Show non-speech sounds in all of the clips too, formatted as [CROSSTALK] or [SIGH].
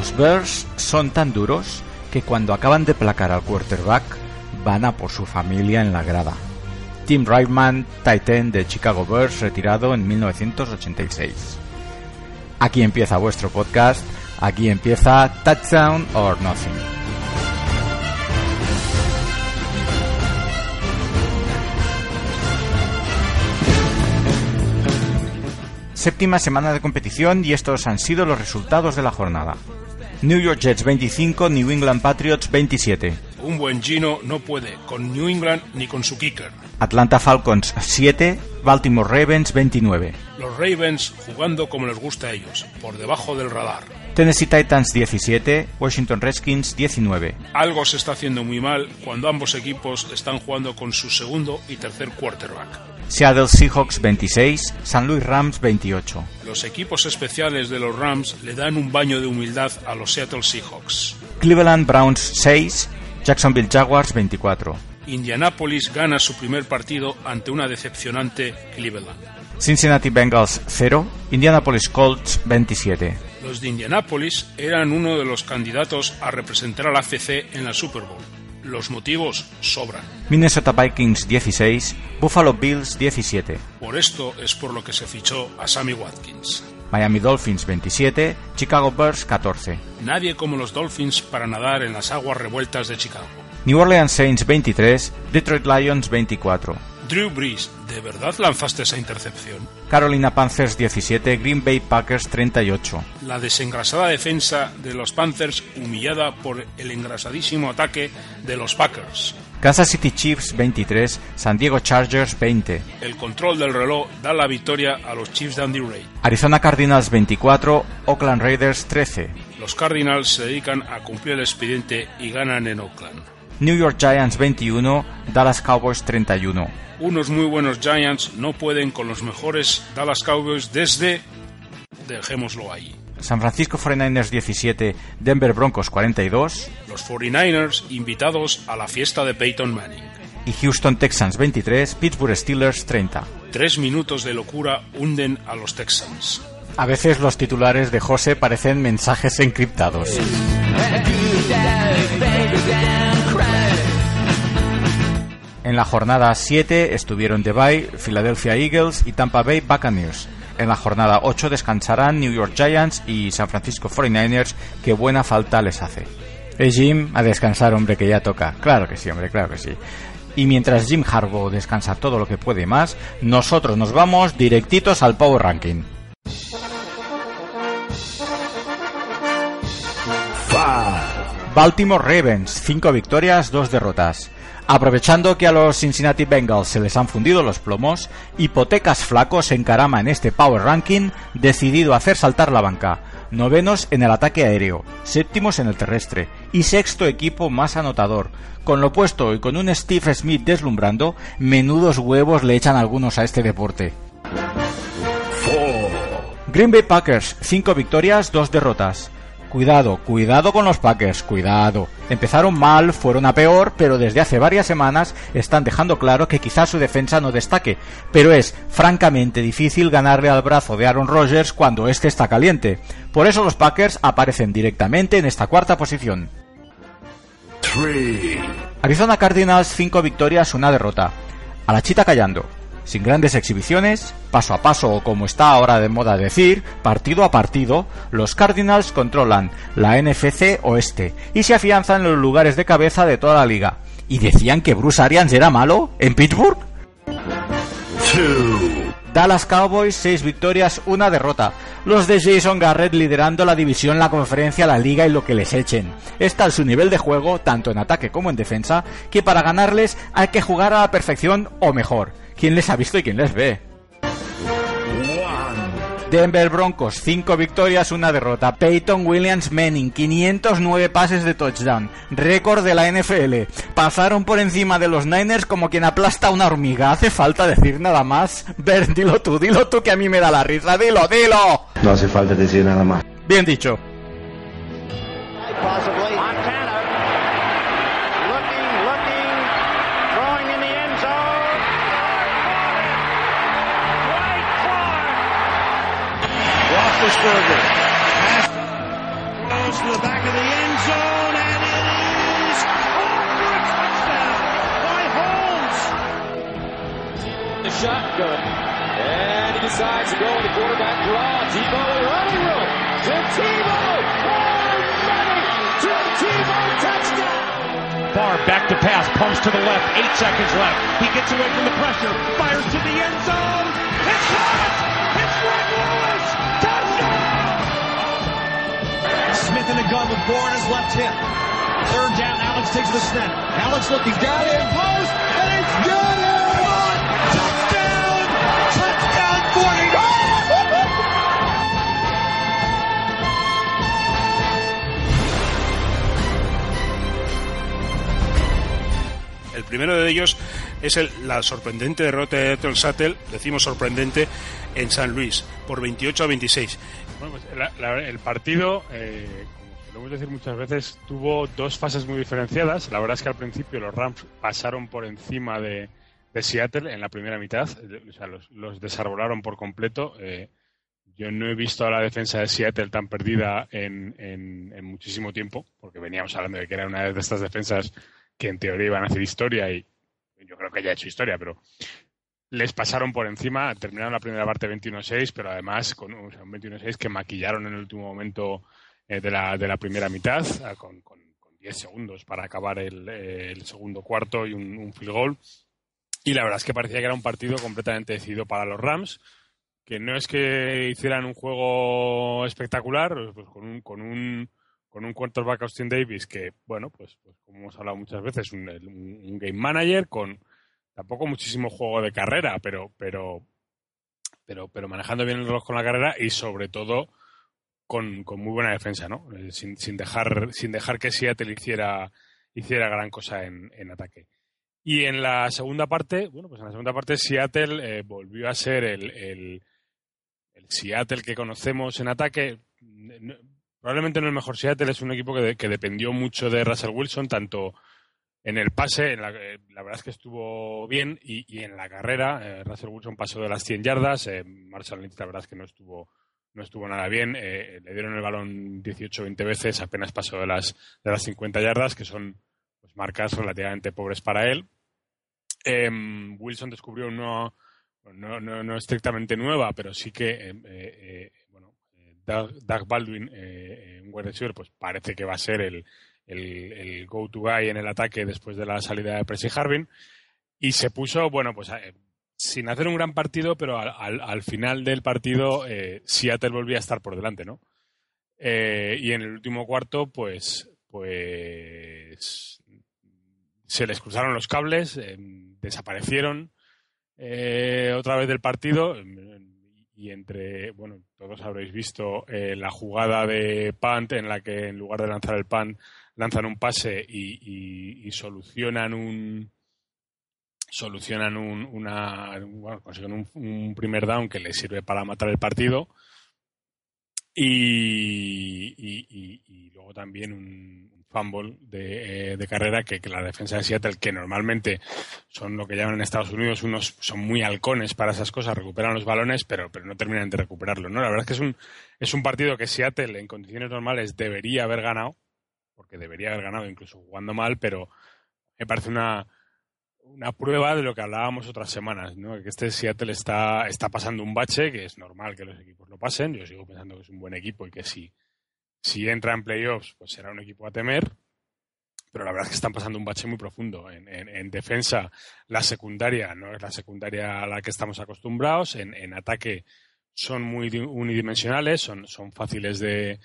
Los Bears son tan duros que cuando acaban de placar al quarterback van a por su familia en la grada. Tim Reitman, Titan de Chicago Bears, retirado en 1986. Aquí empieza vuestro podcast, aquí empieza Touchdown or Nothing. Séptima semana de competición y estos han sido los resultados de la jornada. New York Jets 25, New England Patriots 27. Un buen Gino no puede con New England ni con su kicker. Atlanta Falcons 7, Baltimore Ravens 29. Los Ravens jugando como les gusta a ellos, por debajo del radar. Tennessee Titans 17, Washington Redskins 19. Algo se está haciendo muy mal cuando ambos equipos están jugando con su segundo y tercer quarterback. Seattle Seahawks 26, San Luis Rams 28. Los equipos especiales de los Rams le dan un baño de humildad a los Seattle Seahawks. Cleveland Browns 6, Jacksonville Jaguars 24. Indianapolis gana su primer partido ante una decepcionante Cleveland. Cincinnati Bengals 0, Indianapolis Colts 27. Los de Indianapolis eran uno de los candidatos a representar al AFC en la Super Bowl los motivos sobran. Minnesota Vikings 16, Buffalo Bills 17. Por esto es por lo que se fichó a Sammy Watkins. Miami Dolphins 27, Chicago Bears 14. Nadie como los Dolphins para nadar en las aguas revueltas de Chicago. New Orleans Saints 23, Detroit Lions 24. Drew Brees, ¿de verdad lanzaste esa intercepción? Carolina Panthers 17, Green Bay Packers 38. La desengrasada defensa de los Panthers humillada por el engrasadísimo ataque de los Packers. Kansas City Chiefs 23, San Diego Chargers 20. El control del reloj da la victoria a los Chiefs de Andy Reid. Arizona Cardinals 24, Oakland Raiders 13. Los Cardinals se dedican a cumplir el expediente y ganan en Oakland. New York Giants 21, Dallas Cowboys 31 unos muy buenos Giants no pueden con los mejores Dallas Cowboys desde... dejémoslo ahí. San Francisco 49ers 17, Denver Broncos 42. Los 49ers invitados a la fiesta de Peyton Manning. Y Houston Texans 23, Pittsburgh Steelers 30. Tres minutos de locura hunden a los Texans. A veces los titulares de José parecen mensajes encriptados. En la jornada 7 estuvieron The Bay, Philadelphia Eagles y Tampa Bay Buccaneers. En la jornada 8 descansarán New York Giants y San Francisco 49ers, que buena falta les hace. Eh, Jim, a descansar, hombre, que ya toca. Claro que sí, hombre, claro que sí. Y mientras Jim Harbaugh descansa todo lo que puede más, nosotros nos vamos directitos al Power Ranking. Baltimore Ravens, 5 victorias, 2 derrotas. Aprovechando que a los Cincinnati Bengals se les han fundido los plomos, Hipotecas Flacos encarama en este Power Ranking decidido a hacer saltar la banca. Novenos en el ataque aéreo, séptimos en el terrestre y sexto equipo más anotador. Con lo puesto y con un Steve Smith deslumbrando, menudos huevos le echan algunos a este deporte. Green Bay Packers, 5 victorias, 2 derrotas. Cuidado, cuidado con los Packers, cuidado. Empezaron mal, fueron a peor, pero desde hace varias semanas están dejando claro que quizás su defensa no destaque, pero es francamente difícil ganarle al brazo de Aaron Rodgers cuando éste está caliente. Por eso los Packers aparecen directamente en esta cuarta posición. Arizona Cardinals 5 victorias, una derrota. A la chita callando sin grandes exhibiciones, paso a paso o como está ahora de moda decir, partido a partido, los Cardinals controlan la NFC Oeste y se afianzan en los lugares de cabeza de toda la liga. ¿Y decían que Bruce Arians era malo en Pittsburgh? Dallas Cowboys, 6 victorias, una derrota. Los de Jason Garrett liderando la división, la conferencia, la liga y lo que les echen. Está en su nivel de juego, tanto en ataque como en defensa, que para ganarles hay que jugar a la perfección o mejor. ¿Quién les ha visto y quién les ve? Denver Broncos, 5 victorias, una derrota. Peyton Williams Manning, 509 pases de touchdown. Récord de la NFL. Pasaron por encima de los Niners como quien aplasta una hormiga. ¿Hace falta decir nada más? Ver, dilo tú, dilo tú que a mí me da la risa. Dilo, dilo. No hace falta decir nada más. Bien dicho. Goes to the back of the end zone, and it is off for a touchdown by Holmes. The shotgun. And he decides to go with the quarterback draw. Tebow running room. To Tebow. Oh, More money. To Tebow. Touchdown. Barr back to pass, pumps to the left, eight seconds left. He gets away from the pressure, fires to the end zone. It's caught! In the gun with Bourne his left hip. Third down, Alex takes the snap. Alex looking, got it, post, and it's good! Touchdown! Touchdown 40! El primero de ellos es el- la sorprendente derrota de Seattle Sattel, decimos sorprendente, en San Luis, por 28 a 26. Bueno, pues la- la- el partido, eh, como solemos decir muchas veces, tuvo dos fases muy diferenciadas. La verdad es que al principio los Rams pasaron por encima de, de Seattle en la primera mitad, o sea, los, los desarbolaron por completo. Eh, yo no he visto a la defensa de Seattle tan perdida en, en- en muchísimo tiempo, porque veníamos hablando de que era una de estas defensas que en teoría iban a hacer historia y yo creo que ya ha hecho historia, pero les pasaron por encima, terminaron la primera parte 21-6, pero además con o sea, un 21-6 que maquillaron en el último momento eh, de, la, de la primera mitad, ah, con, con- con 10 segundos para acabar el, eh, el segundo cuarto y un, un field goal. Y la verdad es que parecía que era un partido completamente decidido para los Rams, que no es que hicieran un juego espectacular, pues con un, con un, con un quarterback Austin Davis que, bueno, pues, pues como hemos hablado muchas veces, un, un- game manager con tampoco muchísimo juego de carrera, pero, pero, pero, pero manejando bien el reloj con la carrera y sobre todo con, con muy buena defensa, ¿no? Eh, sin, sin dejar, sin dejar que Seattle hiciera, hiciera gran cosa en, en ataque. Y en la segunda parte, bueno, pues en la segunda parte Seattle eh, volvió a ser el, el, Seattle que conocemos en ataque. Probablemente no el mejor Seattle, es un equipo que, de- que dependió mucho de Russell Wilson, tanto en el pase, en la, eh, verdad es que estuvo bien, y, en la carrera, Russell Wilson pasó de las 100 yardas, eh, Marshall Lynch la verdad es que no estuvo, no estuvo nada bien, eh, le dieron el balón 18-20 veces, apenas pasó de las, de las 50 yardas, que son pues, marcas relativamente pobres para él. Em, Wilson descubrió una, no, no, no estrictamente nueva, pero sí que, eh, eh, eh, bueno, Doug, Baldwin, un wide receiver, pues parece que va a ser el, el, go-to guy en el ataque después de la salida de Presi Harvin. Y se puso, bueno, pues sin hacer un gran partido, pero al, al- al final del partido eh, Seattle volvía a estar por delante, ¿no? Eh, y en el último cuarto, pues, pues se les cruzaron los cables, eh, desaparecieron eh, otra vez del partido y entre, bueno, todos habréis visto eh, la jugada de punt en la que en lugar de lanzar el punt lanzan un pase y solucionan un solucionan un, una bueno, consiguen un, un primer down que les sirve para matar el partido y, y- y- y luego también un fumble de, eh, de carrera que, que la defensa de Seattle, que normalmente son lo que llaman en Estados Unidos unos son muy halcones para esas cosas, recuperan los balones, pero, pero no terminan de recuperarlo. ¿no? La verdad es que es un, es un partido que Seattle en condiciones normales debería haber ganado, porque debería haber ganado incluso jugando mal, pero me parece una, una prueba de lo que hablábamos otras semanas, ¿no? que este Seattle está, está pasando un bache, que es normal que los equipos lo pasen, yo sigo pensando que es un buen equipo y que si, si entra en playoffs, pues será un equipo a temer, pero la verdad es que están pasando un bache muy profundo. En, en- en defensa, la secundaria no es la secundaria a la que estamos acostumbrados, en, en ataque son muy di- unidimensionales, son, son fáciles de,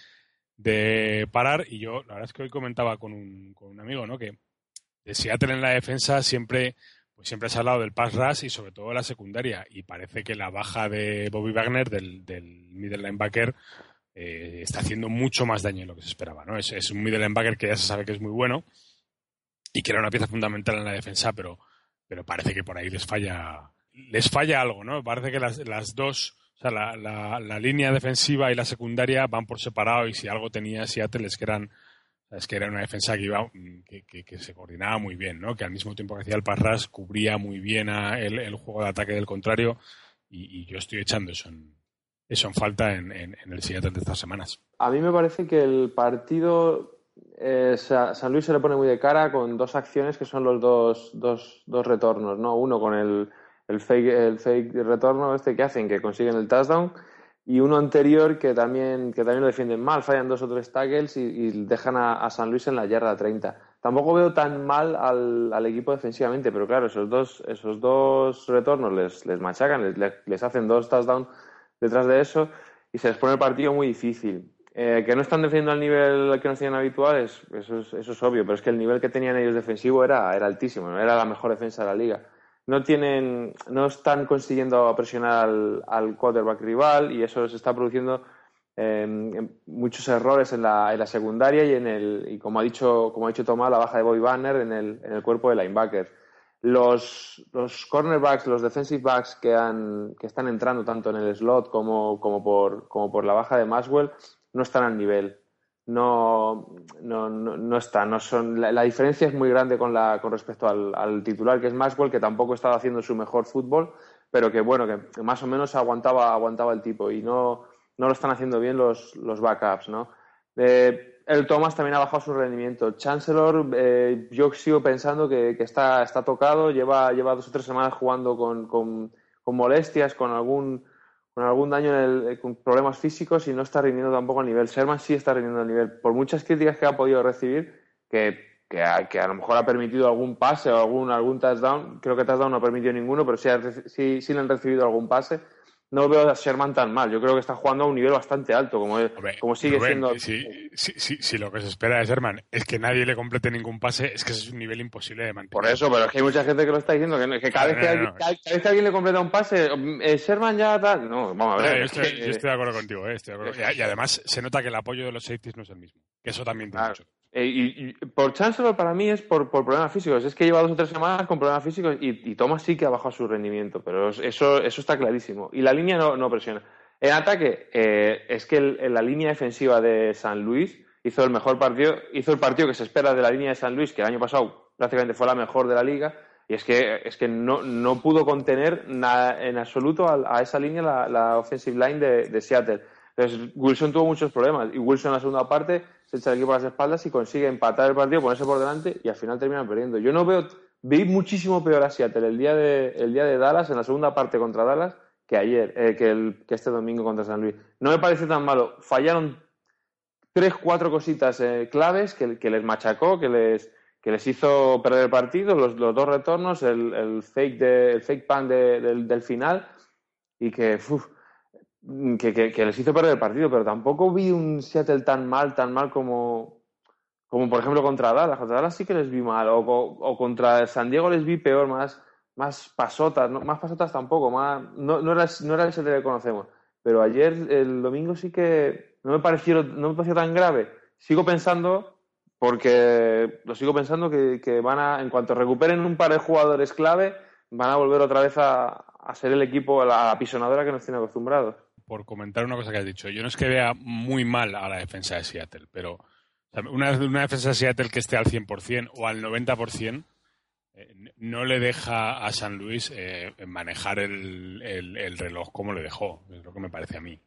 de parar, y yo la verdad es que hoy comentaba con un, con un amigo, ¿no? que de Seattle en la defensa siempre pues siempre se ha hablado del pass rush y sobre todo de la secundaria y parece que la baja de Bobby Wagner del, del middle linebacker eh, está haciendo mucho más daño de lo que se esperaba ¿no? es, es un middle linebacker que ya se sabe que es muy bueno y que era una pieza fundamental en la defensa pero, pero parece que por ahí les falla les falla algo ¿no? parece que las, las dos o sea, la, la, la línea defensiva y la secundaria van por separado y si algo tenía Seattle es que eran es que era una defensa que iba mm, que, que- que se coordinaba muy bien, ¿no? Que al mismo tiempo que hacía el pass rush cubría muy bien a el, el juego de ataque del contrario y, y yo estoy echando eso en, eso en falta en, el siguiente de estas semanas. A mí me parece que el partido eh, San Luis se le pone muy de cara con dos acciones que son los dos, dos, dos retornos, ¿no? Uno con el, el, fake, el fake retorno este que hacen, que consiguen el touchdown, y uno anterior que también, que también lo defienden mal, fallan dos o tres tackles y, dejan a, San Luis en la yarda 30. Tampoco veo tan mal al, al, equipo defensivamente, pero claro, esos dos, esos dos retornos les, les machacan, les, les hacen dos touchdowns detrás de eso y se les pone el partido muy difícil. Eh, que no están defendiendo al nivel que nos tenían habituales, eso es, eso es obvio, pero es que el nivel que tenían ellos defensivo era, era altísimo, ¿no? era la mejor defensa de la liga. No tienen, no están consiguiendo presionar al, al quarterback rival y eso se está produciendo eh, muchos errores en la, en la, secundaria y en el, y como ha dicho, como ha dicho Tomás, la baja de Bobby Banner en el, en el cuerpo de linebacker los, los cornerbacks, los defensive backs que, han, que están entrando tanto en el slot como, como, por, como por la baja de Maxwell no están al nivel. No, no, no, están. No son, la, diferencia es muy grande con, la, con respecto al, titular, que es Maxwell, que tampoco estaba haciendo su mejor fútbol, pero que bueno, que más o menos aguantaba, aguantaba el tipo y no, no lo están haciendo bien los, los backups, ¿no? Eh, el Thomas también ha bajado su rendimiento. Chancellor, eh, yo sigo pensando que, está, está tocado, lleva, lleva dos o tres semanas jugando con, con, molestias, con algún, con algún daño, en el, con problemas físicos y no está rindiendo tampoco a nivel. Sherman sí está rindiendo a nivel. Por muchas críticas que ha podido recibir, que, que, a, que a lo mejor ha permitido algún pase o algún, algún touchdown, creo que touchdown no ha permitido ninguno, pero sí, sí, sí le han recibido algún pase no veo a Sherman tan mal. Yo creo que está jugando a un nivel bastante alto, como, como sigue siendo. Si, si, lo que se espera de Sherman es que nadie le complete ningún pase, es que es un nivel imposible de mantener. Por eso, pero es que hay mucha gente que lo está diciendo, que, cada, vez que alguien, le completa un pase, eh, Sherman ya tal. No, vamos a ver. yo, estoy, de acuerdo contigo, eh, Y, además se nota que el apoyo de los safeties no es el mismo. Que eso también tiene mucho. Eh, y, por Chancellor para mí es por, problemas físicos. Es que lleva dos o tres semanas con problemas físicos y, y Thomas sí que ha bajado su rendimiento, pero eso, eso está clarísimo. Y la línea no, presiona. En ataque, eh, es que la línea defensiva de San Luis hizo el mejor partido, hizo el partido que se espera de la línea de San Luis, que el año pasado prácticamente fue la mejor de la liga, y es que, es que no, no pudo contener en absoluto a, esa línea la, offensive line de Seattle. Entonces, Wilson tuvo muchos problemas y Wilson en la segunda parte se echa el equipo a las espaldas y consigue empatar el partido, ponerse por delante y al final termina perdiendo. Yo no veo, vi muchísimo peor a Seattle el día de, el día de Dallas, en la segunda parte contra Dallas, que ayer, eh, que, el, que este domingo contra San Luis. No me parece tan malo. Fallaron tres, cuatro cositas eh, claves que, que, les machacó, que les, que les hizo perder el partido, los, dos retornos, el, el, fake, de, el fake pan de, del, del, final y que, uf, que, que, les hizo perder el partido, pero tampoco vi un Seattle tan mal, tan mal como, como por ejemplo contra Dallas. Contra Dallas sí que les vi mal, o, o, contra San Diego les vi peor, más, más pasotas, no, más pasotas tampoco, más, no, no, era, el Seattle que conocemos. Pero ayer, el domingo, sí que no me pareció, no me pareció tan grave. Sigo pensando, porque lo sigo pensando, que, que van a, en cuanto recuperen un par de jugadores clave, van a volver otra vez a, a ser el equipo, la apisonadora que nos tiene acostumbrados por comentar una cosa que has dicho. Yo no es que vea muy mal a la defensa de Seattle, pero una, una defensa de Seattle que esté al 100% o al 90% eh, no le deja a San Luis eh, manejar el, el, reloj como le dejó, es lo que me parece a mí.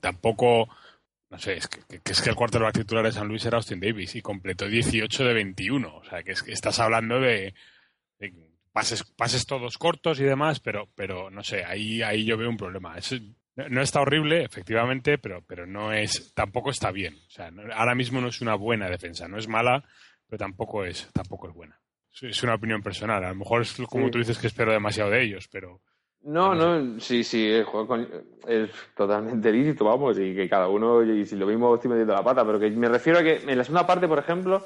tampoco, no sé, es que, es que el quarterback titular de San Luis era Austin Davis y completó 18 de 21. O sea, que, es que estás hablando de, pases, pases todos cortos y demás, pero, pero no sé, ahí, ahí yo veo un problema. Es, no, está horrible, efectivamente, pero, pero no es, tampoco está bien. O sea, ahora mismo no es una buena defensa, no es mala, pero tampoco es, tampoco es buena. Es una opinión personal. A lo mejor es como tú dices que espero demasiado de ellos, pero. No, no, sí, sí, el juego es totalmente [LAUGHS] lícito, vamos, y que cada uno, y si lo mismo estoy metiendo la pata, pero que me refiero a que en la segunda parte, por ejemplo,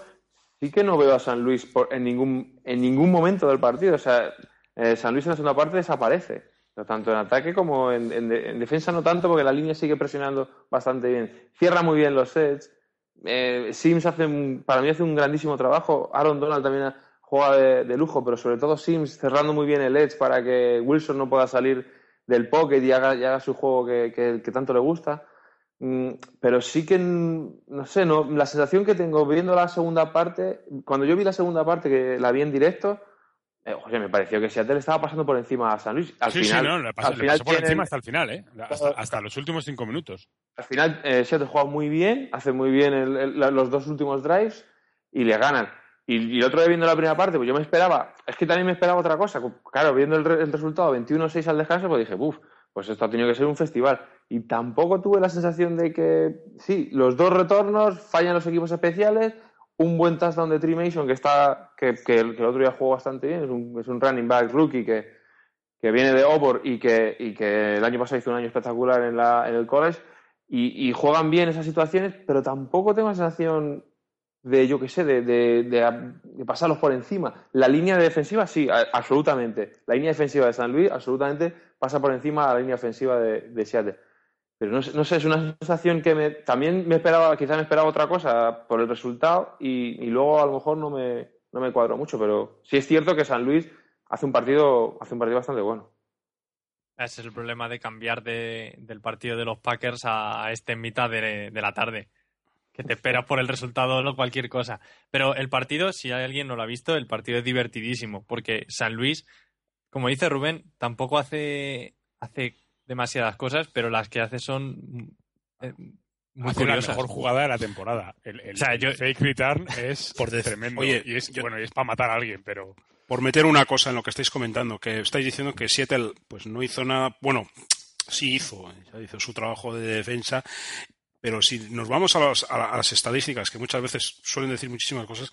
sí que no veo a San Luis en, ningún, en ningún momento del partido. O sea, eh, San Luis en la segunda parte desaparece tanto en ataque como en, defensa no tanto, porque la línea sigue presionando bastante bien. Cierra muy bien los sets. Eh, Sims hace, para mí hace un grandísimo trabajo. Aaron Donald también juega de, lujo, pero sobre todo Sims cerrando muy bien el edge para que Wilson no pueda salir del pocket y haga, su juego que, tanto le gusta. Mm, pero sí que, no sé, no, la sensación que tengo viendo la segunda parte, cuando yo vi la segunda parte, que la vi en directo, eh, José, me pareció que Seattle estaba pasando por encima a San Luis. Al sí, final, sí, no, le pasó, al le final pasó por tienen- encima hasta el final, ¿eh? Hasta, hasta los últimos cinco minutos. Al final, eh, Seattle juega muy bien, hace muy bien el- el- los dos últimos drives y le ganan. Y, y el otro día viendo la primera parte, pues yo me esperaba, es que también me esperaba otra cosa. Claro, viendo el, el resultado 21-6 al descanso, pues dije, uff, pues esto ha tenido que ser un festival. Y tampoco tuve la sensación de que, sí, los dos retornos, fallan los equipos especiales, un buen touchdown de Trey Mason que está, que, el, que el otro día jugó bastante bien, es un, es un running back rookie que, que viene de Obor y que, y que el año pasado hizo un año espectacular en, la, en el college y, juegan bien esas situaciones, pero tampoco tengo la sensación de, yo qué sé, de, de- pasarlos por encima. La línea defensiva, sí, a- absolutamente. La línea defensiva de San Luis, absolutamente, pasa por encima de la línea ofensiva de, de Seattle. Pero no, no sé, es una sensación que también me esperaba, quizá me esperaba otra cosa por el resultado y, luego a lo mejor no me, no me cuadro mucho, pero sí es cierto que San Luis hace un partido, hace un partido bastante bueno. Ese es el problema de cambiar de- del partido de los Packers a este en mitad de, de la tarde. Que te esperas por el resultado o cualquier cosa. Pero el partido, si alguien no lo ha visto, el partido es divertidísimo. Porque San Luis, como dice Rubén, tampoco hace, hace demasiadas cosas, pero las que hace son eh, muy Hace la mejor jugada de la temporada. El, el O sea, yo- fake return es [LAUGHS] Por tremendo. Oye, y es, yo- bueno, y es para matar a alguien, pero por meter una cosa en lo que estáis comentando, que estáis diciendo que Seattle pues no hizo nada, bueno, sí hizo, ya hizo su trabajo de defensa, pero si nos vamos a, los- a las estadísticas, que muchas veces suelen decir muchísimas cosas,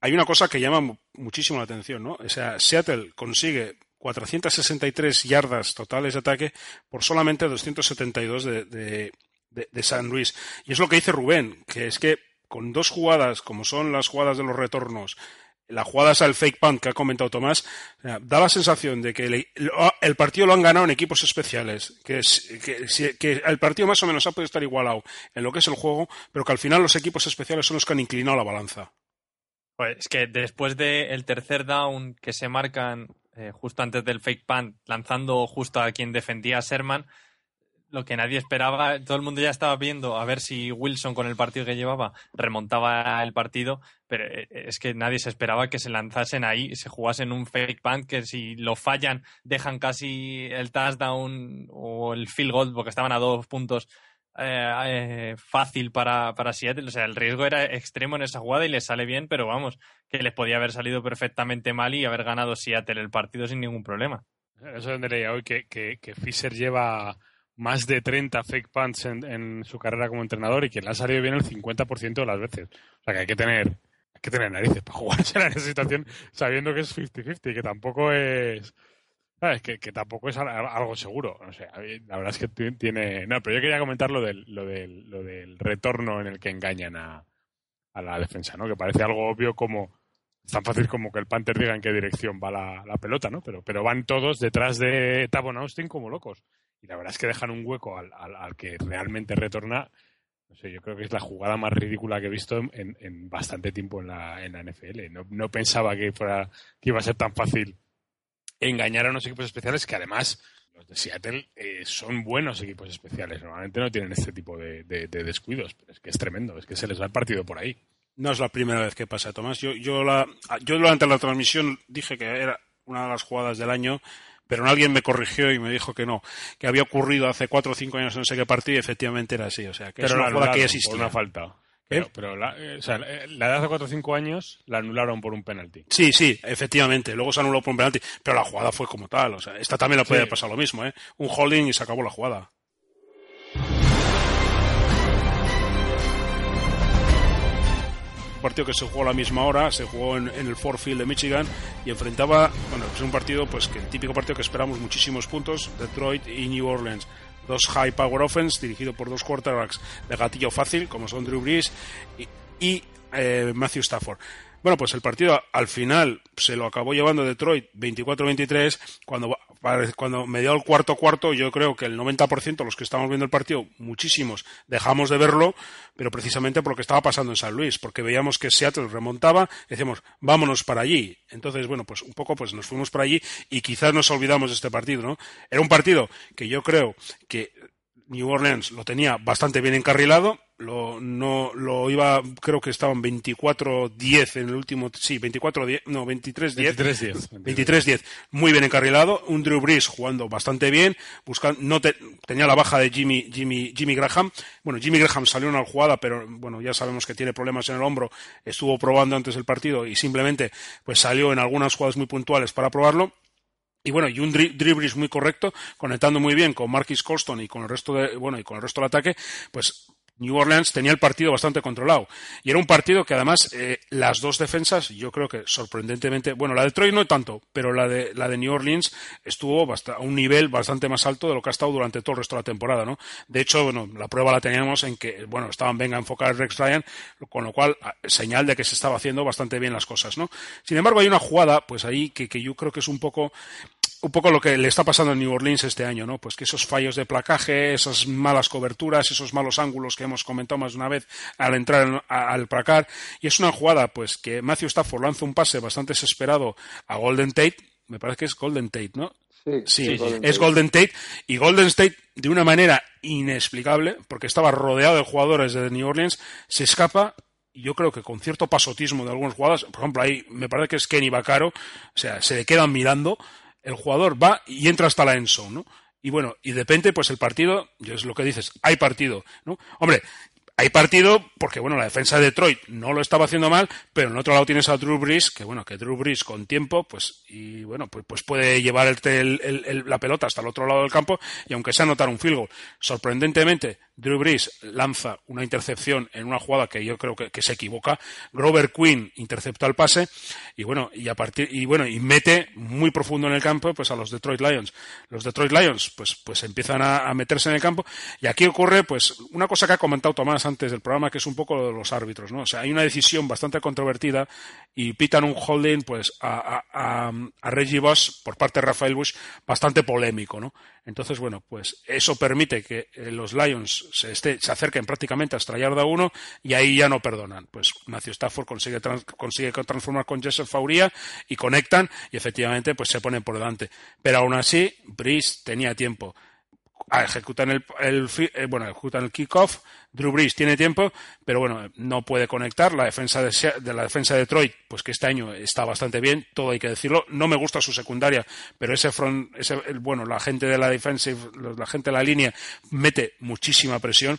hay una cosa que llama mu- muchísimo la atención, ¿no? O sea, Seattle consigue 463 yardas totales de ataque por solamente 272 de, de, de- de San Luis. Y es lo que dice Rubén, que es que con dos jugadas, como son las jugadas de los retornos, las jugadas al fake punt que ha comentado Tomás, da la sensación de que el, el partido lo han ganado en equipos especiales, que, es- que, que el partido más o menos ha podido estar igualado en lo que es el juego, pero que al final los equipos especiales son los que han inclinado la balanza. Pues es que después del tercer down que se marcan eh, justo antes del fake punt, lanzando justo a quien defendía a Sherman, lo que nadie esperaba, todo el mundo ya estaba viendo a ver si Wilson con el partido que llevaba remontaba el partido, pero eh, es que nadie se esperaba que se lanzasen ahí, se jugasen un fake punt que si lo fallan dejan casi el touchdown o el field goal porque estaban a dos puntos eh, eh, fácil para, para Seattle. O sea, el riesgo era extremo en esa jugada y les sale bien, pero vamos, que les podía haber salido perfectamente mal y haber ganado Seattle el partido sin ningún problema. eso es donde leía hoy que, que, que Fisher lleva más de 30 fake punts en, en su carrera como entrenador y que le ha salido bien el 50% de las veces. O sea que hay que tener, hay que tener narices para [LAUGHS] jugarse en esa situación sabiendo que es 50-50 y que tampoco es... ¿Sabes? Que, tampoco es al- algo seguro. No sé, a mí la verdad es que ti- tiene... No, pero yo quería comentar lo del, lo del, lo del retorno en el que engañan a, a la defensa, ¿no? Que parece algo obvio como... Es tan fácil como que el Panther diga en qué dirección va la, pelota, ¿no? Pero, pero van todos detrás de Tavon Austin como locos. Y la verdad es que dejan un hueco al, al, al que realmente retorna. No sé, yo creo que es la jugada más ridícula que he visto en- en bastante tiempo en la, en la NFL. No, no pensaba que, fuera, que iba a ser tan fácil engañar a unos equipos especiales que además los de Seattle eh, son buenos equipos especiales. Normalmente no tienen este tipo de, de- de descuidos, pero es que es tremendo, es que se les va el partido por ahí. No es la primera vez que pasa, Tomás. Yo, yo, la, yo durante la transmisión dije que era una de las jugadas del año, pero alguien me corrigió y me dijo que no, que había ocurrido hace cuatro o cinco años en no sé qué partido y efectivamente era así. O sea, que es pero una la jugada que existía. por una falta. Pero, pero la, eh, o sea, eh, la de hace 4 o 5 años la anularon por un penalti. Sí, sí, efectivamente. Luego se anuló por un penalti, pero la jugada fue como tal. O sea, esta también la puede Sí. pasado lo mismo, ¿eh? Un holding y se acabó la jugada. Un partido que se jugó a la misma hora, se jugó en, en el Ford Field de Michigan y enfrentaba, bueno, es un partido, pues que el típico partido que esperamos muchísimos puntos, Detroit y New Orleans. Dos high power offense dirigido por dos quarterbacks de gatillo fácil, como son Drew Brees y, eh, Matthew Stafford. Bueno, pues el partido al final se lo acabó llevando Detroit 24-23. Cuando, cuando me dio el cuarto cuarto, yo creo que el 90% de los que estábamos viendo el partido, muchísimos, dejamos de verlo, pero precisamente por lo que estaba pasando en San Luis, porque veíamos que Seattle remontaba, decíamos, vámonos para allí. Entonces, bueno, pues un poco pues nos fuimos para allí y quizás nos olvidamos de este partido, ¿no? Era un partido que yo creo que New Orleans lo tenía bastante bien encarrilado, lo, no, lo iba, creo que estaban 24-10 en el último, sí, 24-10, no, 23-10. 23-10. 23-10. Muy bien encarrilado. Un Drew Brees jugando bastante bien. Buscando, no te- tenía la baja de Jimmy, Jimmy, Jimmy Graham. Bueno, Jimmy Graham salió en una jugada, pero bueno, ya sabemos que tiene problemas en el hombro. Estuvo probando antes del partido y simplemente pues salió en algunas jugadas muy puntuales para probarlo. Y bueno, y un dri- Drew Brees muy correcto, conectando muy bien con Marquis Colston y con el resto de, bueno, y con el resto del ataque, pues New Orleans tenía el partido bastante controlado. Y era un partido que además eh, las dos defensas, yo creo que sorprendentemente, bueno, la de Detroit no tanto, pero la de, la de New Orleans estuvo a un nivel bastante más alto de lo que ha estado durante todo el resto de la temporada, ¿no? De hecho, bueno, la prueba la teníamos en que, bueno, estaban venga a enfocar Rex Ryan, con lo cual, a- señal de que se estaba haciendo bastante bien las cosas, ¿no? Sin embargo, hay una jugada, pues ahí, que, que yo creo que es un poco, un poco lo que le está pasando a New Orleans este año, ¿no? Pues que esos fallos de placaje, esas malas coberturas, esos malos ángulos que hemos comentado más de una vez al entrar en- a- al placar, y es una jugada, pues que Matthew Stafford lanza un pase bastante desesperado a Golden Tate, me parece que es Golden Tate, ¿no? Sí, Sí, Golden es Tate. Golden Tate y Golden State de una manera inexplicable, porque estaba rodeado de jugadores de New Orleans, se escapa y yo creo que con cierto pasotismo de algunas jugadas, por ejemplo, ahí me parece que es Kenny Vaccaro, o sea, se le quedan mirando, el jugador va y entra hasta la endzone, ¿no? Y bueno, y de repente, pues el partido, es lo que dices, hay partido, ¿no? Hombre, hay partido porque, bueno, la defensa de Detroit no lo estaba haciendo mal, pero en otro lado tienes a Drew Brees, que, bueno, que Drew Brees con tiempo, pues, y bueno, pues, pues puede llevar el- el- el- el- la pelota hasta el otro lado del campo y aunque sea anotar un field goal. Sorprendentemente, Drew Brees lanza una intercepción en una jugada que yo creo que, que se equivoca. Grover Quinn intercepta el pase y bueno, y a partir, y bueno, y mete muy profundo en el campo, pues a los Detroit Lions. Los Detroit Lions, pues, pues empiezan a, a meterse en el campo y aquí ocurre, pues, una cosa que ha comentado Tomás antes del programa, que es un poco los árbitros, ¿no? O sea, hay una decisión bastante controvertida y pitan un holding, pues, a, a, a, a Reggie Bush por parte de Rafael Bush bastante polémico, ¿no? Entonces, bueno, pues eso permite que eh, los Lions se, esté- se acerquen prácticamente hasta la yarda 1 y ahí ya no perdonan. Pues Matthew Stafford consigue, trans- consigue transformar con Joseph Fauria y conectan y efectivamente pues se ponen por delante. Pero aún así, Breeze tenía tiempo. Ah, ejecutan el, el eh, bueno ejecutan el kickoff. Drew Brees tiene tiempo pero bueno no puede conectar. La defensa de, de la defensa de Detroit pues que este año está bastante bien todo hay que decirlo. No me gusta su secundaria pero ese front ese bueno la gente de la defensive la gente de la línea mete muchísima presión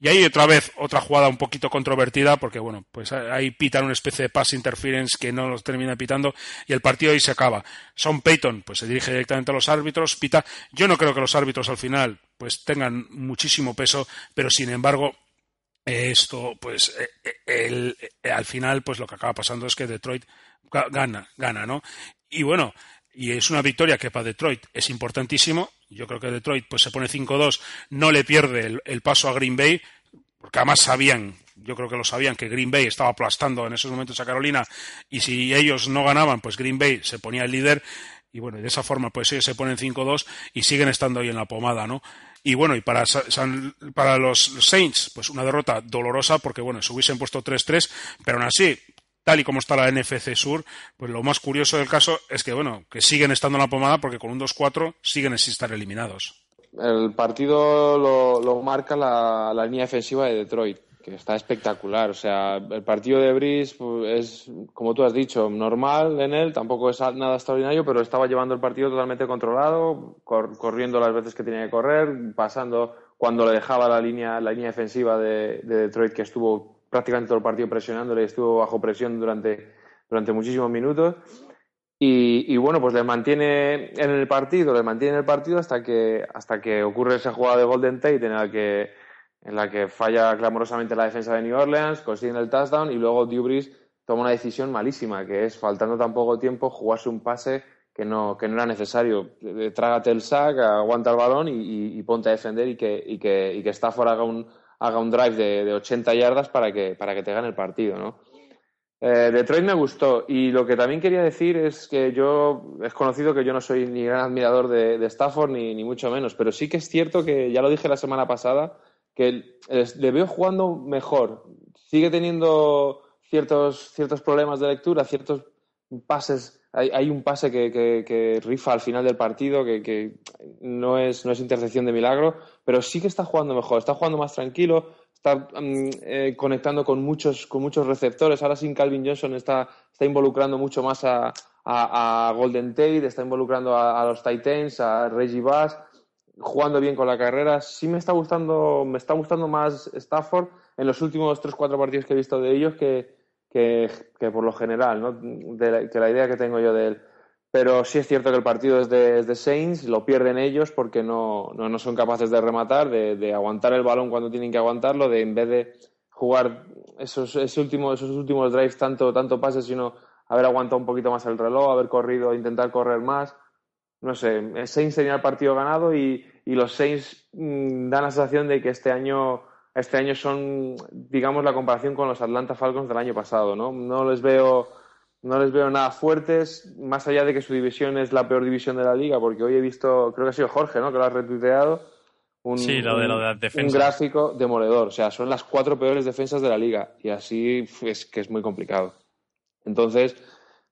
y ahí otra vez otra jugada un poquito controvertida porque bueno, pues ahí pitan una especie de pass interference que no los termina pitando y el partido ahí se acaba. Son Payton pues se dirige directamente a los árbitros, pita. Yo no creo que los árbitros al final pues tengan muchísimo peso, pero sin embargo esto pues eh, eh, el- eh, al final pues lo que acaba pasando es que Detroit ga- gana, gana, ¿no? Y bueno, y es una victoria que para Detroit es importantísimo. Yo creo que Detroit pues se pone 5-2, no le pierde el, el paso a Green Bay, porque además sabían, yo creo que lo sabían, que Green Bay estaba aplastando en esos momentos a Carolina, y si ellos no ganaban, pues Green Bay se ponía el líder, y bueno, de esa forma pues ellos se ponen 5-2 y siguen estando ahí en la pomada, ¿no? Y bueno, y para, Sa- San- para los Saints, pues una derrota dolorosa, porque bueno, se hubiesen puesto 3-3, pero aún así, tal y como está la NFC Sur, pues lo más curioso del caso es que, bueno, que siguen estando en la pomada porque con un 2-4 siguen sin estar eliminados. El partido lo, marca la, línea defensiva de Detroit, que está espectacular. O sea, el partido de Brice pues, es, como tú has dicho, normal en él, tampoco es nada extraordinario, pero estaba llevando el partido totalmente controlado, cor- corriendo las veces que tenía que correr, pasando cuando le dejaba la línea, la línea defensiva de, de Detroit, que estuvo prácticamente todo el partido presionándole, estuvo bajo presión durante, durante muchísimos minutos. Y, y, bueno, pues le mantiene en el partido, le mantiene en el partido hasta que, hasta que ocurre esa jugada de Golden Tate en la que, en la que falla clamorosamente la defensa de New Orleans, consiguen el touchdown y luego Dubris toma una decisión malísima, que es, faltando tan poco tiempo, jugarse un pase que no, que no era necesario. Eh, Trágate el sack, aguanta el balón y, ponte a defender y que, y que, y que Stafford haga un, haga un drive de, de 80 yardas para que, para que te gane el partido, ¿no? Eh, Detroit me gustó y lo que también quería decir es que yo es conocido que yo no soy ni gran admirador de, de Stafford ni, ni, mucho menos, pero sí que es cierto que ya lo dije la semana pasada que le veo jugando mejor. Sigue teniendo ciertos, ciertos problemas de lectura, ciertos pases. Hay, hay un pase que, que, que, rifa al final del partido que, que no, es, no es intercepción de milagro, pero sí que está jugando mejor, está jugando más tranquilo, está mm, eh, conectando con muchos, con muchos receptores. Ahora sin Calvin Johnson está, está involucrando mucho más a, a, a Golden Tate, está involucrando a, a los Titans, a Reggie Bass, jugando bien con la carrera. Sí me está gustando, me está gustando más Stafford en los últimos 3-4 partidos que he visto de ellos que, que, que por lo general, que la idea que tengo yo de él. Pero sí es cierto que el partido es de, es de Saints, lo pierden ellos porque no, no, no son capaces de rematar, de, de, aguantar el balón cuando tienen que aguantarlo, de en vez de jugar esos, ese último, esos últimos drives tanto, tanto pases, sino haber aguantado un poquito más el reloj, haber corrido, intentar correr más. No sé, Saints tenía el partido ganado y, y los Saints mmm, dan la sensación de que este año, este año son, digamos, la comparación con los Atlanta Falcons del año pasado, ¿no? No les veo no les veo nada fuertes, más allá de que su división es la peor división de la liga, porque hoy he visto, creo que ha sido Jorge, ¿no? Que lo ha retuiteado. Un, sí, lo de, lo de las defensas. Un gráfico demoledor. O sea, son las cuatro peores defensas de la liga. Y así es que es muy complicado. Entonces.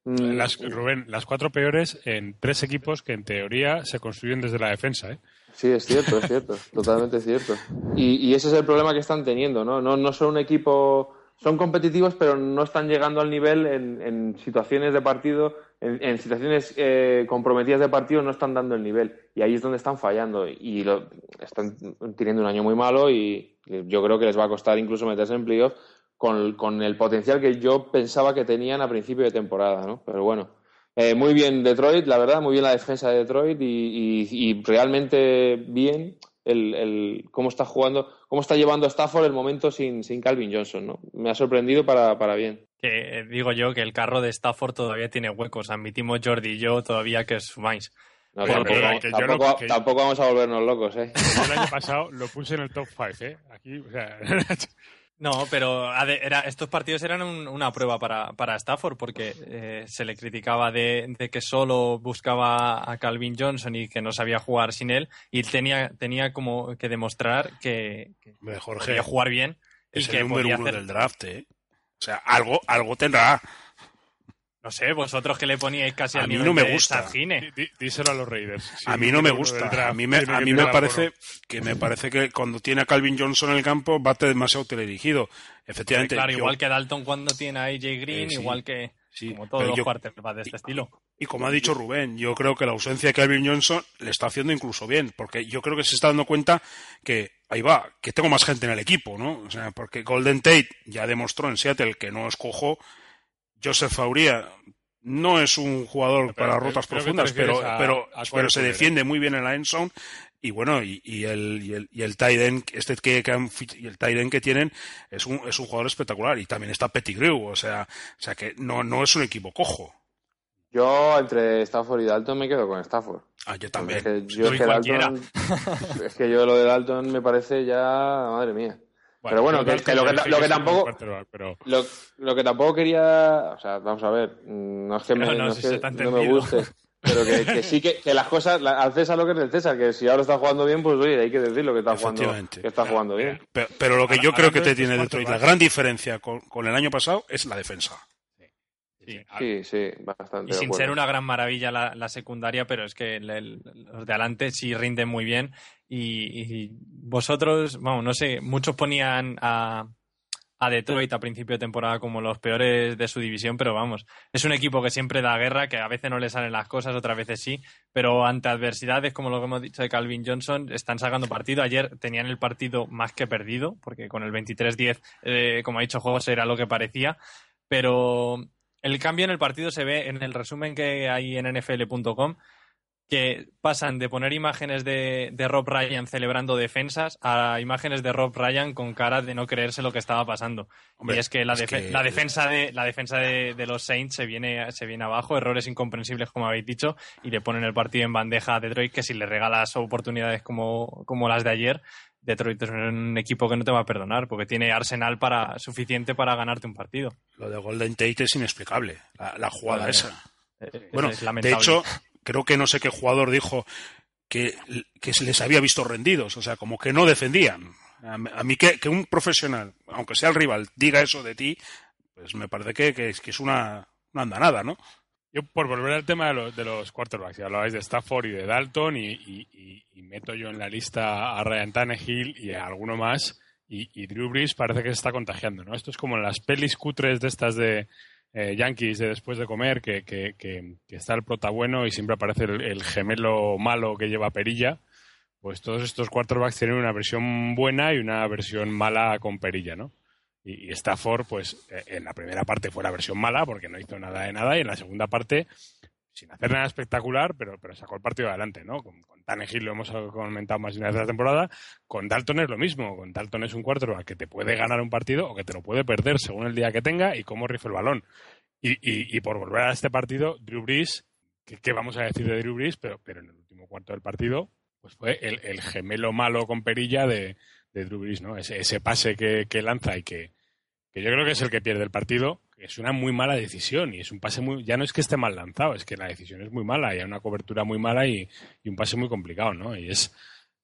Mm, Las, Rubén, las cuatro peores en tres equipos que en teoría se construyen desde la defensa, ¿eh? Sí, es cierto, es cierto. [LAUGHS] totalmente cierto. Y, y, ese es el problema que están teniendo, ¿no? No, no son un equipo son competitivos, pero no están llegando al nivel en, en situaciones de partido, en, en situaciones eh, comprometidas de partido, no están dando el nivel. Y ahí es donde están fallando. Y lo, están teniendo un año muy malo y yo creo que les va a costar incluso meterse en playoff con, con el potencial que yo pensaba que tenían a principio de temporada, ¿no? Pero bueno. Eh, muy bien Detroit, la verdad, muy bien la defensa de Detroit y, y, y realmente bien el, el, cómo está jugando, cómo está llevando Stafford el momento sin, sin Calvin Johnson, ¿no? Me ha sorprendido para, para bien. Que digo yo que el carro de Stafford todavía tiene huecos. Admitimos Jordi y yo todavía que sumáis. No, tampoco, que tampoco, no, que tampoco, vamos a volvernos locos, ¿eh? El año pasado lo puse en el top 5, ¿eh? Aquí, o sea... [LAUGHS] No, pero era, estos partidos eran un, una prueba para, para Stafford porque eh, se le criticaba de, de, que solo buscaba a Calvin Johnson y que no sabía jugar sin él y tenía, tenía como que demostrar que, que Jorge, podía jugar bien. Es y que el número uno hacer... del draft, ¿eh? O sea, algo, algo tendrá. No sé, vosotros que le poníais casi a al mí nivel no me de gusta. Sargine. Díselo a los Raiders. Sí, a mí no me gusta. A mí me, a mí me parece que me parece que cuando tiene a Calvin Johnson en el campo bate demasiado teledirigido. Efectivamente. Claro, yo... igual que Dalton cuando tiene a AJ Green, eh, sí, igual que sí, como todos los quarterbacks de este y, estilo. Y, y, como ha dicho Rubén, yo creo que la ausencia de Calvin Johnson le está haciendo incluso bien, porque yo creo que se está dando cuenta que ahí va, que tengo más gente en el equipo, ¿no? O sea, porque Golden Tate ya demostró en Seattle que no es cojo. Joseph Fauria no es un jugador pero, para rutas profundas, pero, a, pero, a pero se defiende muy bien en la end zone. Y bueno, y, y el, y el, y el Tyden, este que, que han, y el Tyden que tienen es un, es un jugador espectacular. Y también está Pettigrew, o sea, o sea que no, no es un equipo cojo. Yo entre Stafford y Dalton me quedo con Stafford. Ah, yo también. Es que, yo es, que Dalton, [LAUGHS] es que yo lo de Dalton me parece ya, madre mía. Pero bueno, que, que, lo, que, lo que tampoco pero... lo, lo, que tampoco quería, o sea, vamos a ver, no es que me, no, no, no, si es que no me guste, pero que, que, sí que, que las cosas, al César lo que es del César, que si ahora está jugando bien, pues oye, hay que decir lo que está jugando, que está jugando bien. Pero, pero lo que yo creo que te tiene Detroit, la gran diferencia con, con el año pasado es la defensa. Sí, sí, sí, bastante. Y sin ser una gran maravilla la, la secundaria, pero es que el, el, los de adelante sí rinden muy bien. Y, y, vosotros, vamos, no sé, muchos ponían a, a Detroit a principio de temporada como los peores de su división, pero vamos, es un equipo que siempre da guerra, que a veces no le salen las cosas, otras veces sí, pero ante adversidades como lo que hemos dicho de Calvin Johnson, están sacando partido. Ayer tenían el partido más que perdido, porque con el 23-10, eh, como ha dicho José, era lo que parecía, pero el cambio en el partido se ve en el resumen que hay en nfl.com, que pasan de poner imágenes de, de, Rob Ryan celebrando defensas a imágenes de Rob Ryan con cara de no creerse lo que estaba pasando. Hombre, y es que la, es que... la defensa de la defensa de, de, los Saints se viene, se viene abajo, errores incomprensibles como habéis dicho, y le ponen el partido en bandeja a Detroit que si le regalas oportunidades como, como las de ayer, Detroit es un equipo que no te va a perdonar porque tiene arsenal para suficiente para ganarte un partido. Lo de Golden Tate es inexplicable, la, la jugada Vale. esa. Es, bueno, es de hecho, creo que no sé qué jugador dijo que, que se les había visto rendidos, o sea, como que no defendían. A, a mí que, que, un profesional, aunque sea el rival, diga eso de ti, pues me parece que, que, que es una, una andanada, ¿no? Yo, por volver al tema de los, de los quarterbacks, ya hablabais de Stafford y de Dalton, y, y, y, meto yo en la lista a Ryan Tannehill y a alguno más y, y Drew Brees parece que se está contagiando, ¿no? Esto es como en las pelis cutres de estas de eh, Yankees de después de comer, que, que, que, que está el prota bueno y siempre aparece el, el gemelo malo que lleva perilla pues todos estos quarterbacks tienen una versión buena y una versión mala con perilla, ¿no? Y, y Stafford, pues eh, en la primera parte fue la versión mala porque no hizo nada de nada y en la segunda parte, sin hacer nada espectacular, pero, pero sacó el partido adelante, ¿no? Con, con Tannehill lo hemos comentado más de una vez la temporada, con Dalton es lo mismo, con Dalton es un quarterback que te puede ganar un partido o que te lo puede perder según el día que tenga y cómo rifle el balón. Y, y, por volver a este partido, Drew Brees, ¿qué, vamos a decir de Drew Brees? Pero, pero en el último cuarto del partido pues fue el, el, gemelo malo con perilla de, de Drew Brees, ¿no? Ese, ese pase que, que, lanza y que, yo creo que es el que pierde el partido, es una muy mala decisión y es un pase muy, ya no es que esté mal lanzado, es que la decisión es muy mala y hay una cobertura muy mala y, un pase muy complicado, ¿no? Y es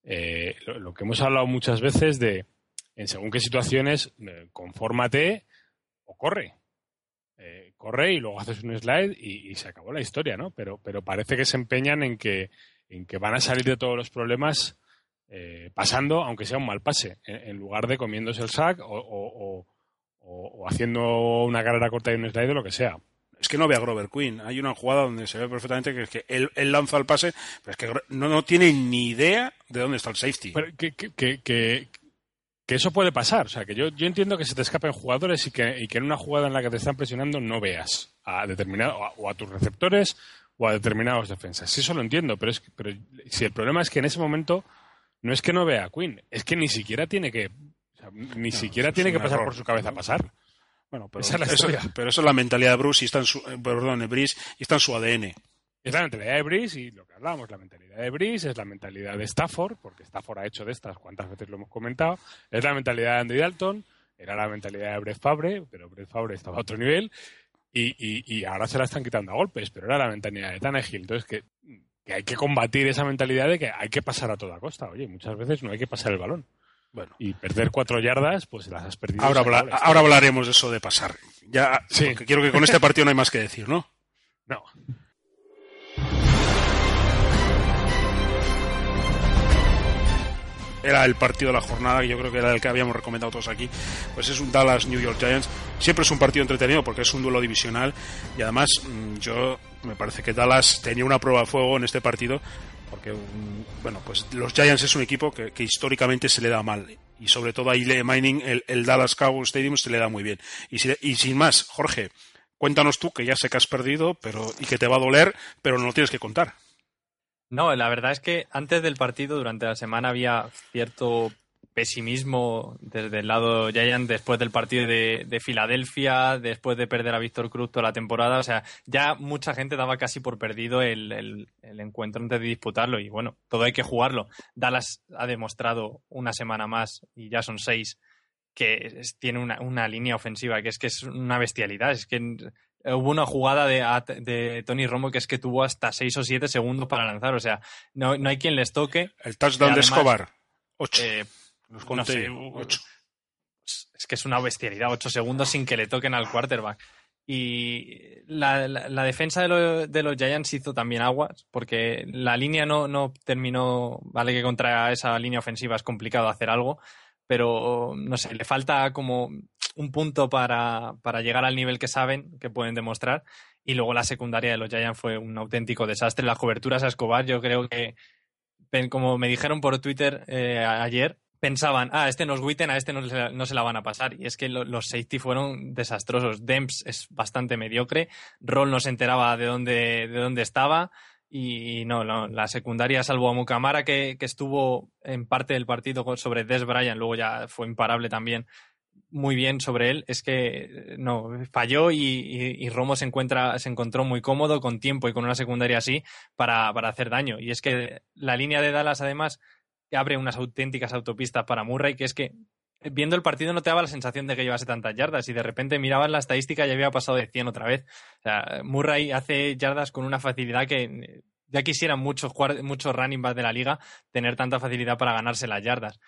eh, lo, que hemos hablado muchas veces de, en según qué situaciones, eh, confórmate o corre. Eh, corre y luego haces un slide y, se acabó la historia, ¿no? Pero, pero parece que se empeñan en que en que van a salir de todos los problemas eh, pasando, aunque sea un mal pase, en, en lugar de comiéndose el sack o, o, o, haciendo una carrera corta y un slide o lo que sea. Es que no ve a Grover Quinn. Hay una jugada donde se ve perfectamente que, es que él, él, lanza el pase, pero es que no, no, tiene ni idea de dónde está el safety. Pero que, que, que, que eso puede pasar. O sea, que yo, yo entiendo que se te escapen jugadores y que, y que en una jugada en la que te están presionando no veas a determinado o a tus receptores o a determinados defensas. Sí, eso lo entiendo, pero, es, pero si el problema es que en ese momento no es que no vea a Quinn, es que ni siquiera tiene que, sea, ni no, siquiera tiene que pasar error. por su cabeza pasar. Bueno, pero, Esa es eso, pero eso es la mentalidad de Bruce y está en su, eh, perdón, de Brice y está en su ADN. Es la mentalidad de Brice y lo que hablábamos, la mentalidad de Brice es la mentalidad de Stafford, porque Stafford ha hecho de estas, cuántas veces lo hemos comentado, es la mentalidad de Andy Dalton, era la mentalidad de Brett Favre, pero Brett Favre estaba a otro nivel, y, y, y, ahora se la están quitando a golpes, pero era la mentalidad de Tannehill. Entonces, que, que, hay que combatir esa mentalidad de que hay que pasar a toda costa. Oye, muchas veces no hay que pasar el balón. Bueno. Y perder cuatro yardas, pues las has perdido. Ahora, habla, ahora hablaremos de eso de pasar. Ya, sí. porque quiero que con este partido no hay más que decir, ¿no? [LAUGHS] No. era el partido de la jornada, que yo creo que era el que habíamos recomendado todos aquí, pues es un Dallas New York Giants. Siempre es un partido entretenido porque es un duelo divisional y además mm, yo me parece que Dallas tenía una prueba de fuego en este partido porque, bueno, pues los Giants es un equipo que, históricamente se le da mal y sobre todo a Ile Mining el, Dallas Cowboys Stadium se le da muy bien. Y, y sin más, Jorge, cuéntanos tú que ya sé que has perdido pero y que te va a doler, pero no lo tienes que contar. No, la verdad es que antes del partido, durante la semana, había cierto pesimismo desde el lado Giant después del partido de, de, Filadelfia, después de perder a Víctor Cruz toda la temporada. O sea, ya mucha gente daba casi por perdido el, el, el, encuentro antes de disputarlo. Y bueno, todo hay que jugarlo. Dallas ha demostrado una semana más, y ya son seis, que es, tiene una, una, línea ofensiva que es que es una bestialidad. Es que hubo una jugada de, de, Tony Romo que es que tuvo hasta 6 o 7 segundos para lanzar. O sea, no, no hay quien les toque. El touchdown además, de Escobar. 8. Eh, no sé, 8. Es que es una bestialidad. 8 segundos sin que le toquen al quarterback. Y la, la, la defensa de, lo, de, los Giants hizo también aguas, porque la línea no, no terminó. Vale que contra esa línea ofensiva es complicado hacer algo, pero no sé, le falta como un punto para, para, llegar al nivel que saben, que pueden demostrar. Y luego la secundaria de los Giants fue un auténtico desastre. Las coberturas a Escobar, yo creo que, como me dijeron por Twitter eh, ayer, pensaban, ah, este nos Witten, a este no se, no se, la van a pasar. Y es que lo, los safety fueron desastrosos. Demps es bastante mediocre. Roll no se enteraba de dónde, de dónde estaba. Y no, no, la secundaria, salvo a Mucamara, que, que estuvo en parte del partido sobre Des Bryant, luego ya fue imparable también muy bien sobre él es que no falló y, y, y, Romo se encuentra se encontró muy cómodo con tiempo y con una secundaria así para, para hacer daño y es que la línea de Dallas además abre unas auténticas autopistas para Murray que es que viendo el partido no te daba la sensación de que llevase tantas yardas y de repente mirabas la estadística y había pasado de 100 otra vez. O sea, Murray hace yardas con una facilidad que ya quisieran muchos muchos running backs de la liga tener tanta facilidad para ganarse las yardas.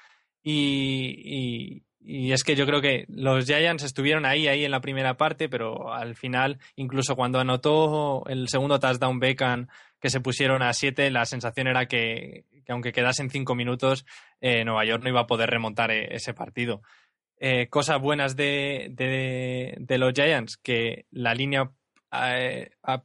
Y y es que yo creo que los Giants estuvieron ahí, ahí en la primera parte, pero al final, incluso cuando anotó el segundo touchdown Beckham, que se pusieron a siete, la sensación era que, que aunque quedasen cinco minutos, eh, Nueva York no iba a poder remontar eh, ese partido. Eh, cosas buenas de, de, los Giants, que la línea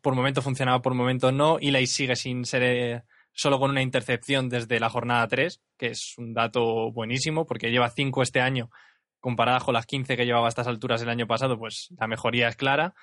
por momento funcionaba, por momento no, y la sigue sin ser solo con una intercepción desde la jornada 3, que es un dato buenísimo, porque lleva 5 este año comparada con las 15 que llevaba a estas alturas el año pasado, pues la mejoría es clara.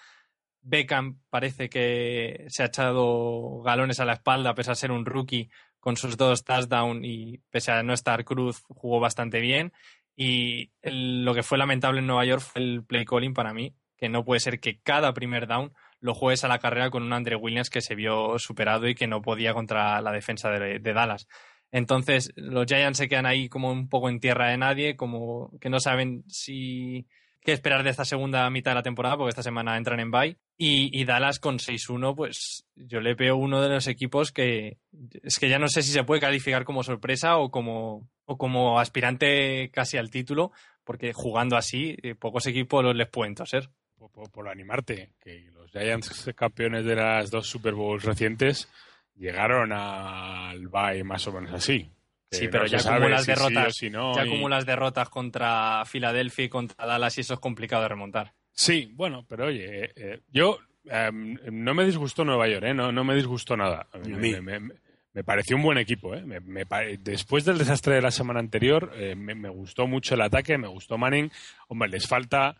Beckham parece que se ha echado galones a la espalda, pese a ser un rookie, con sus dos touchdowns y pese a no estar Cruz, jugó bastante bien. Y lo que fue lamentable en Nueva York fue el play calling para mí, que no puede ser que cada primer down lo juegues a la carrera con un Andre Williams que se vio superado y que no podía contra la defensa de, de Dallas. Entonces, los Giants se quedan ahí como un poco en tierra de nadie, como que no saben si qué esperar de esta segunda mitad de la temporada, porque esta semana entran en bye. Y, Dallas con 6-1, pues yo le veo uno de los equipos que es que ya no sé si se puede calificar como sorpresa o como, o como aspirante casi al título, porque jugando así, eh, pocos equipos les pueden toser. Por, por, por, animarte, que los Giants campeones de las dos Super Bowls recientes llegaron al bye más o menos así. Sí, pero no ya se como sabe las si derrotas, sí o si no, ya y- como las derrotas contra Filadelfia y contra Dallas y eso es complicado de remontar. Sí, bueno, pero oye, eh, eh, yo em, no me disgustó Nueva York, ¿eh? no, no me disgustó nada. A mí. Me, me- me pareció un buen equipo. ¿eh? Me- me después del desastre de la semana anterior, eh, me, me gustó mucho el ataque, me gustó Manning. Hombre, les falta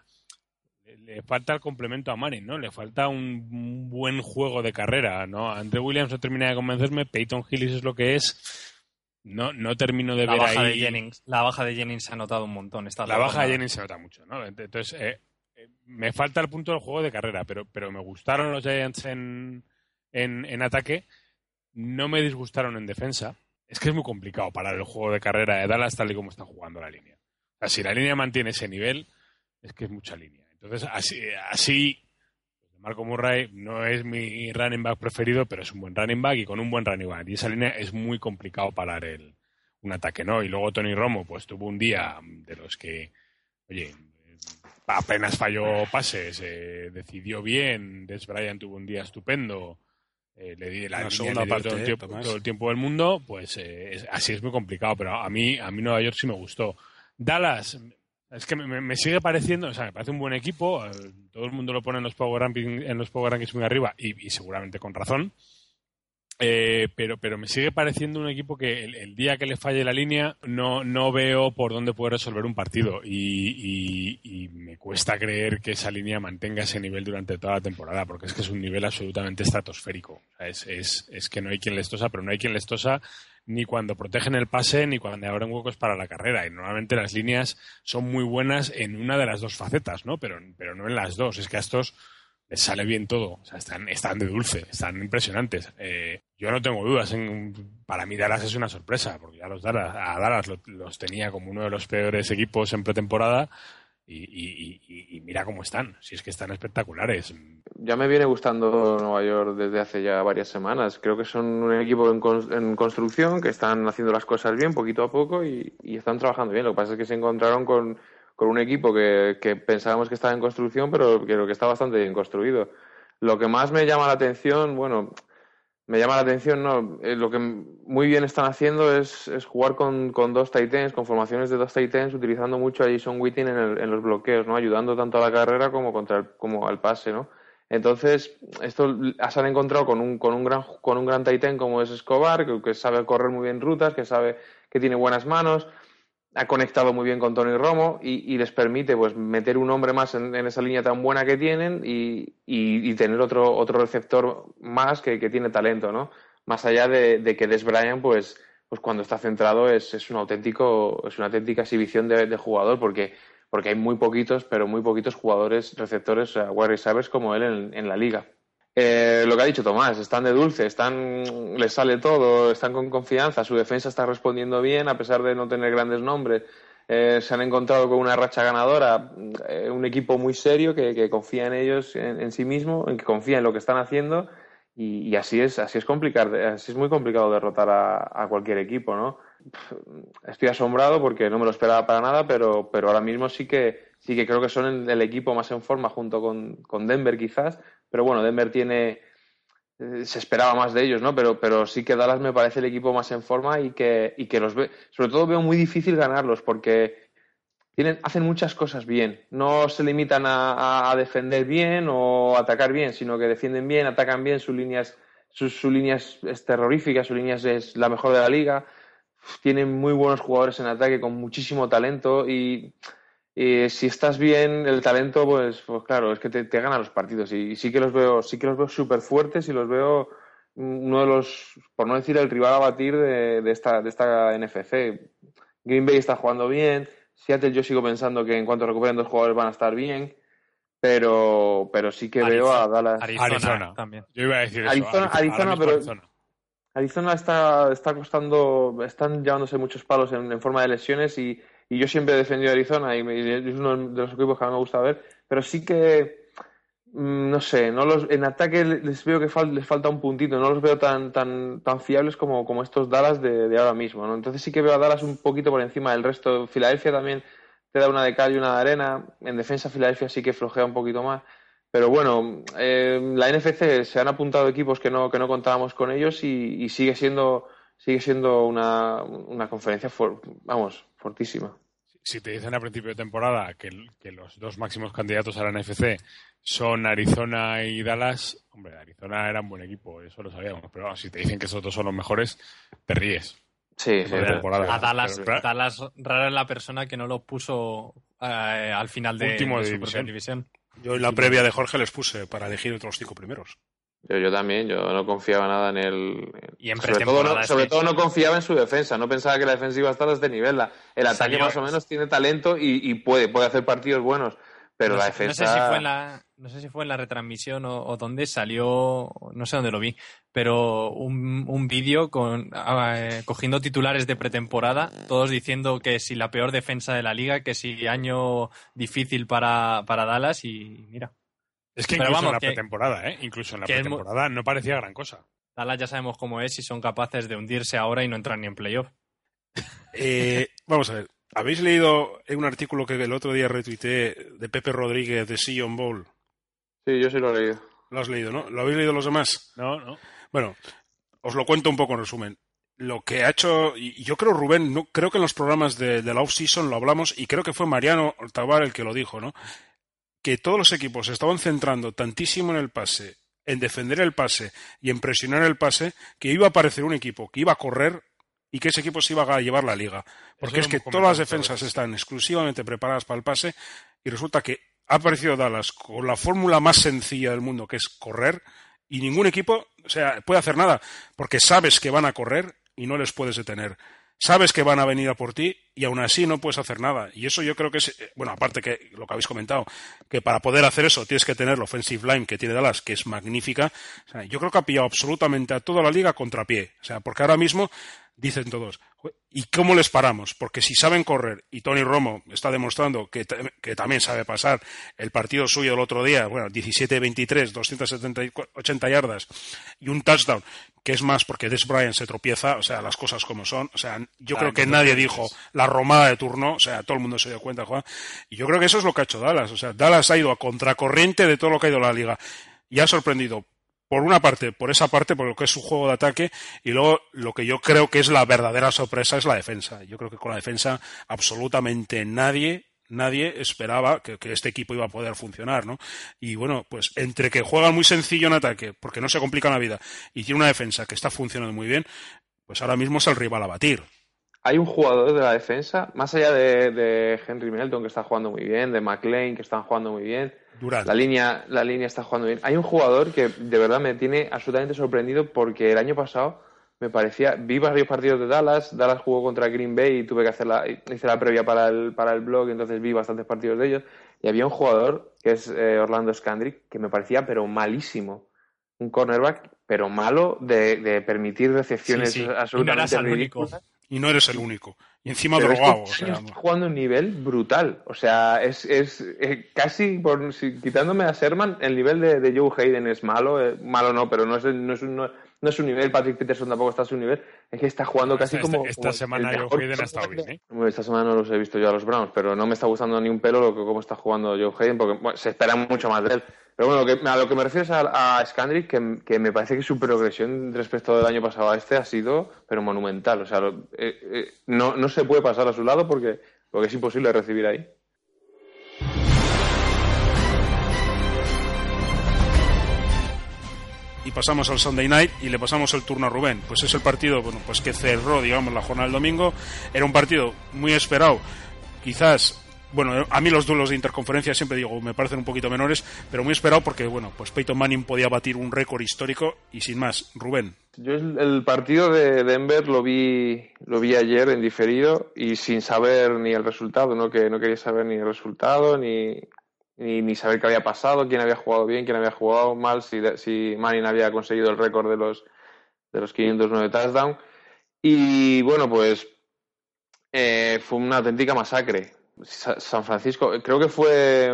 le falta el complemento a Manning, ¿no? Le falta un, un buen juego de carrera, ¿no? Andre Williams no termina de convencerme, Peyton Hillis es lo que es. No, no termino de La ver baja ahí de Jennings, la baja de Jennings se ha notado un montón. esta la baja de. Jennings se nota mucho, ¿no? Entonces, eh, eh, me falta el punto del juego de carrera, pero, pero me gustaron los Giants en, en, en ataque, no me disgustaron en defensa. Es que es muy complicado parar el juego de carrera de Dallas tal y como está jugando la línea. O sea, si la línea mantiene ese nivel, es que es mucha línea. Entonces, así, así Marco Murray no es mi running back preferido, pero es un buen running back y con un buen running back. Y esa línea es muy complicado parar el, un ataque, ¿no? Y luego Tony Romo, pues tuvo un día de los que, oye, apenas falló pases, eh, decidió bien, Des Bryant tuvo un día estupendo, eh, le di la, La línea segunda le dio parte, todo, el tiempo, todo el tiempo del mundo, pues eh, es- así es muy complicado, pero a mí, a mí Nueva York sí me gustó. Dallas, es que me, me sigue pareciendo, o sea, me parece un buen equipo, eh, todo el mundo lo pone en los Power Rankings, en los Power Rankings muy arriba y, seguramente con razón. Eh, pero, pero me sigue pareciendo un equipo que el, día que le falle la línea no, no veo por dónde puede resolver un partido y, y- y me cuesta creer que esa línea mantenga ese nivel durante toda la temporada porque es que es un nivel absolutamente estratosférico. Es, es, es que no hay quien les tosa, pero no hay quien les tosa ni cuando protegen el pase ni cuando abren huecos para la carrera. Y normalmente las líneas son muy buenas en una de las dos facetas, ¿no? Pero, pero no en las dos. Es que a estos les sale bien todo. O sea, están, están de dulce, están impresionantes. Eh, yo no tengo dudas. En, para mí Dallas es una sorpresa, porque ya los Dallas, a Dallas lo- los tenía como uno de los peores equipos en pretemporada. Y, y- mira cómo están, si es que están espectaculares. Ya me viene gustando Nueva York desde hace ya varias semanas. Creo que son un equipo en, cons- en construcción, que están haciendo las cosas bien poquito a poco y, están trabajando bien. Lo que pasa es que se encontraron con, con un equipo que, que pensábamos que estaba en construcción, pero creo que está bastante bien construido. Lo que más me llama la atención, bueno, me llama la atención, no, Eh, lo que muy bien están haciendo es, jugar con, con dos Titans, con formaciones de dos Titans, utilizando mucho a Jason Witting en, los bloqueos, ¿no? Ayudando tanto a la carrera como contra como al pase, ¿no? Entonces, esto se han encontrado con un, con un gran con un gran Titan como es Escobar, que, que sabe correr muy bien rutas, que sabe que tiene buenas manos, ha conectado muy bien con Tony Romo y, les permite pues meter un hombre más en, esa línea tan buena que tienen y, tener otro, otro receptor más que, que tiene talento, ¿no? Más allá de, que Des Bryant, pues, pues cuando está centrado es, es un auténtico, es una auténtica exhibición de, jugador, porque, porque hay muy poquitos, pero muy poquitos jugadores, receptores, o sea, como él en, en la liga. Eh, lo que ha dicho Tomás, están de dulce, están, les sale todo, están con confianza, su defensa está respondiendo bien a pesar de no tener grandes nombres. Eh, se han encontrado con una racha ganadora, eh, un equipo muy serio que, confía en ellos, en, sí mismo, en que confía en lo que están haciendo y, y así es, así es complicado, así es muy complicado derrotar a, a cualquier equipo, ¿no? estoy asombrado porque no me lo esperaba para nada, pero, pero ahora mismo sí que, sí que creo que son el, equipo más en forma junto con, con Denver quizás, pero bueno, Denver tiene eh, se esperaba más de ellos, ¿no? Pero, pero sí que Dallas me parece el equipo más en forma y que, y que los ve, sobre todo veo muy difícil ganarlos porque tienen, hacen muchas cosas bien. No se limitan a, defender bien o atacar bien, sino que defienden bien, atacan bien, sus líneas, sus, sus líneas es terrorífica, sus líneas es la mejor de la liga. Tienen muy buenos jugadores en ataque con muchísimo talento y y si estás bien, el talento, pues, pues claro, es que te, te gana los partidos. Y, y sí que los veo, sí que los veo súper fuertes y los veo uno de los, por no decir el rival a batir de, de, esta, de esta NFC. Green Bay está jugando bien. Seattle yo sigo pensando que en cuanto recuperen dos jugadores van a estar bien. Pero, pero sí que Arizona, veo a Dallas. Arizona, Arizona. también. Yo iba a decir eso. Arizona- Arizona, pero- Arizona. Arizona está, está costando, están llevándose muchos palos en, en forma de lesiones y, y yo siempre he defendido a Arizona y, es uno de los equipos que más me gusta ver, pero sí que, mm, no sé, no los, en ataque les veo que fal- les falta un puntito, no los veo tan, tan, tan fiables como, como estos Dallas de, de ahora mismo, ¿no? Entonces sí que veo a Dallas un poquito por encima del resto. Filadelfia también te da una de cal y una de arena, en defensa Filadelfia sí que flojea un poquito más. Pero bueno, eh, la NFC se han apuntado equipos que no, que no contábamos con ellos y sigue siendo sigue siendo una, una conferencia for- vamos, fortísima. Si te dicen a principio de temporada que, que los dos máximos candidatos a la NFC son Arizona y Dallas, hombre, Arizona era un buen equipo, eso lo sabíamos, pero si te dicen que esos dos son los mejores, te ríes. Sí, sí, de pero- temporada. A Dallas, Pero- Dallas rara es la persona que no lo puso eh, al final de, Último de de su división. división. Yo en la previa de Jorge les puse para elegir entre los cinco primeros. Yo, yo también, yo no confiaba nada en el... Y en sobre todo, no, sobre todo no confiaba en su defensa, no pensaba que la defensa iba a estar a este nivel. La- el ataque Salió- más o menos tiene talento y, y puede, puede hacer partidos buenos, pero no, la defensa... no sé si fue en la no sé si fue en la retransmisión o, o dónde salió no sé dónde lo vi pero un, un vídeo con eh, cogiendo titulares de pretemporada todos diciendo que si la peor defensa de la liga que si año difícil para, para Dallas y mira Es que Pero incluso vamos, en la que- pretemporada, ¿eh? Incluso en la pretemporada no parecía gran cosa. Dallas ya sabemos cómo es y son capaces de hundirse ahora y no entrar ni en playoff Eh, [LAUGHS] vamos a ver. ¿Habéis leído un artículo que el otro día retuiteé de Pepe Rodríguez de Sion Bowl? Sí, yo sí lo he leído. Lo has leído, ¿no? ¿Lo habéis leído los demás? No, no. Bueno, os lo cuento un poco en resumen. Lo que ha hecho, y yo creo, Rubén, no, creo que en los programas de, de la off-season lo hablamos, y creo que fue Mariano Tabar el que lo dijo, ¿no? Que todos los equipos se estaban centrando tantísimo en el pase, en defender el pase y en presionar el pase, que iba a aparecer un equipo que iba a correr y que ese equipo se iba a llevar la liga. Porque Eso es que todas las defensas están exclusivamente preparadas para el pase y resulta que ha aparecido Dallas con la fórmula más sencilla del mundo, que es correr, y ningún equipo o sea, puede hacer nada, porque sabes que van a correr y no les puedes detener. Sabes que van a venir a por ti y aún así no puedes hacer nada. Y eso yo creo que es, eh, bueno, aparte que lo que habéis comentado, que para poder hacer eso tienes que tener la offensive line que tiene Dallas, que es magnífica. O sea, yo creo que ha pillado absolutamente a toda la liga a contrapié. O sea, porque ahora mismo dicen todos, "Jue- ¿y cómo les paramos? Porque si saben correr, y Tony Romo está demostrando que, que también sabe pasar el partido suyo del otro día, bueno, 17-23, 280 yardas y un touchdown, que es más porque Des Bryant se tropieza, o sea, las cosas como son. O sea, yo creo que nadie dijo la romada de turno, o sea, todo el mundo se dio cuenta, Juan. Y yo creo que eso es lo que ha hecho Dallas. O sea, Dallas ha ido a contracorriente de todo lo que ha ido la liga. Y ha sorprendido por una parte, por esa parte, por lo que es su juego de ataque, y luego lo que yo creo que es la verdadera sorpresa es la defensa. Yo creo que con la defensa absolutamente nadie, nadie esperaba que, que este equipo iba a poder funcionar, ¿no? Y bueno, pues entre que juegan muy sencillo en ataque, porque no se complica la vida, y tiene una defensa que está funcionando muy bien, pues ahora mismo es el rival a batir. Hay un jugador de la defensa, más allá de, de Henry Melton, que está jugando muy bien, de McLean, que están jugando muy bien, la línea, la línea está jugando bien. Hay un jugador que de verdad me tiene absolutamente sorprendido porque el año pasado me parecía, vi varios partidos de Dallas, Dallas jugó contra Green Bay y tuve que hacer la, hice la previa para el, para el blog, entonces vi bastantes partidos de ellos, y había un jugador, que es eh, Orlando Scandrick, que me parecía pero malísimo. Un cornerback, pero malo de, de permitir recepciones Sí, sí. Absolutamente ridículas. Y no eres el único. Y encima Pero es que drogado. o este sea, año está jugando un nivel brutal. O sea, es, es eh, casi, por, si- quitándome a Sherman, el nivel de, de Joe Hayden es malo. eh, malo no, pero no es, no, es un, no, no es su nivel, Patrick Peterson tampoco está a su nivel, es que está jugando casi esta, como... Esta como semana Joe Hayden ha estado bien, ¿eh? Bueno, Esta semana no los he visto yo a los Browns, pero no me está gustando ni un pelo lo que cómo está jugando Joe Hayden, porque bueno, se espera mucho más de él. Pero bueno, lo que- a lo que me refiero es a, a Scandrick, que, que me parece que su progresión respecto del año pasado a este ha sido, pero monumental. O sea, lo- eh, eh, no, no se puede pasar a su lado porque, porque es imposible recibir ahí. Y pasamos al Sunday Night y le pasamos el turno a Rubén. Pues es el partido, bueno, pues que cerró, digamos, la jornada del domingo. Era un partido muy esperado, quizás. Bueno, a mí los duelos de interconferencia siempre digo, me parecen un poquito menores, pero muy esperado porque, bueno, pues Peyton Manning podía batir un récord histórico y sin más. Rubén. Yo el, partido de Denver lo vi, lo vi ayer en diferido y sin saber ni el resultado, ¿no? Que no quería saber ni el resultado, ni, ni, ni saber qué había pasado, quién había jugado bien, quién había jugado mal, si, si Manning había conseguido el récord de los, de los 509 touchdowns. Y bueno, pues eh, fue una auténtica masacre. Sa- San Francisco, creo que fue,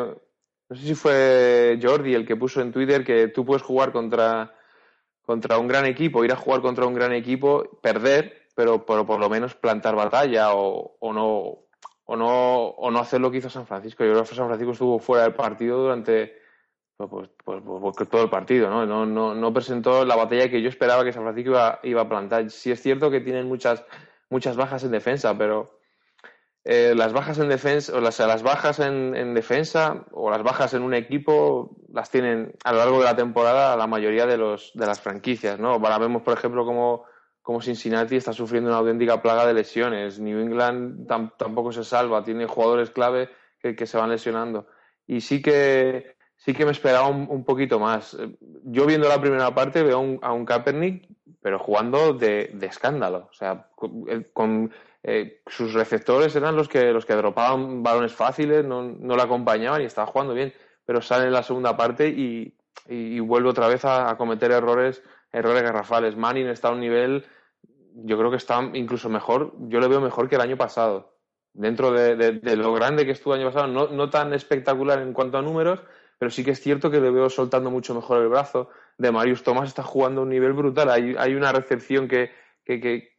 no sé si fue Jordi el que puso en Twitter que tú puedes jugar contra, contra un gran equipo, ir a jugar contra un gran equipo, perder, pero, pero por lo menos plantar batalla o, o no o no o no hacer lo que hizo San Francisco. Yo creo que San Francisco estuvo fuera del partido durante pues, pues, pues, pues, pues, todo el partido, ¿no? No, no, no presentó la batalla que yo esperaba que San Francisco iba, iba a plantar. Sí es cierto que tienen muchas, muchas bajas en defensa, pero eh, las bajas en defensa, o las, las bajas en, en defensa o las bajas en un equipo las tienen a lo largo de la temporada la mayoría de los de las franquicias, ¿no? Ahora vemos, por ejemplo, como, como Cincinnati está sufriendo una auténtica plaga de lesiones. New England tam- tampoco se salva, tiene jugadores clave que, se van lesionando. Y sí que sí que me esperaba un, poquito más. Yo viendo la primera parte veo un, a un Kaepernick, pero jugando de, escándalo. O sea, con, eh, sus receptores eran los que los que dropaban balones fáciles, no, no le acompañaban y estaba jugando bien. Pero sale en la segunda parte y, y vuelve otra vez a cometer errores, errores garrafales. Manning está a un nivel, yo creo que está incluso mejor, yo le veo mejor que el año pasado. Dentro de, lo grande que estuvo el año pasado, no, no tan espectacular en cuanto a números, pero sí que es cierto que le veo soltando mucho mejor el brazo. De Marius Thomas está jugando a un nivel brutal. Hay, una recepción que, que, que,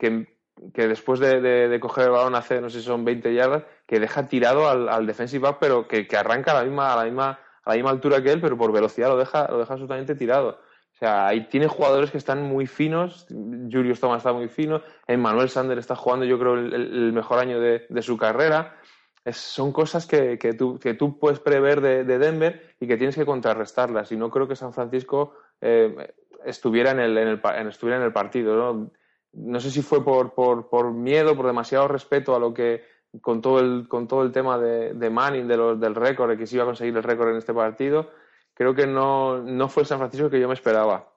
que, después de, coger el balón hace, no sé si son 20 yardas, que deja tirado al, al defensive back, pero que, que arranca a la, misma, a, la misma, a la misma altura que él, pero por velocidad lo deja, lo deja absolutamente tirado. Sea, ahí tiene jugadores que están muy finos. Julius Thomas está muy fino. Emmanuel Sander está jugando, yo creo, el, mejor año de, su carrera. Son cosas que, tú, puedes prever de, de Denver y que tienes que contrarrestarlas. Y no creo que San Francisco eh, estuviera, en el, partido. ¿no? sé si fue por, miedo, por demasiado respeto a lo que con todo el, tema de, Manning, del récord, que se iba a conseguir el récord en este partido, creo que no, no fue San Francisco que yo me esperaba.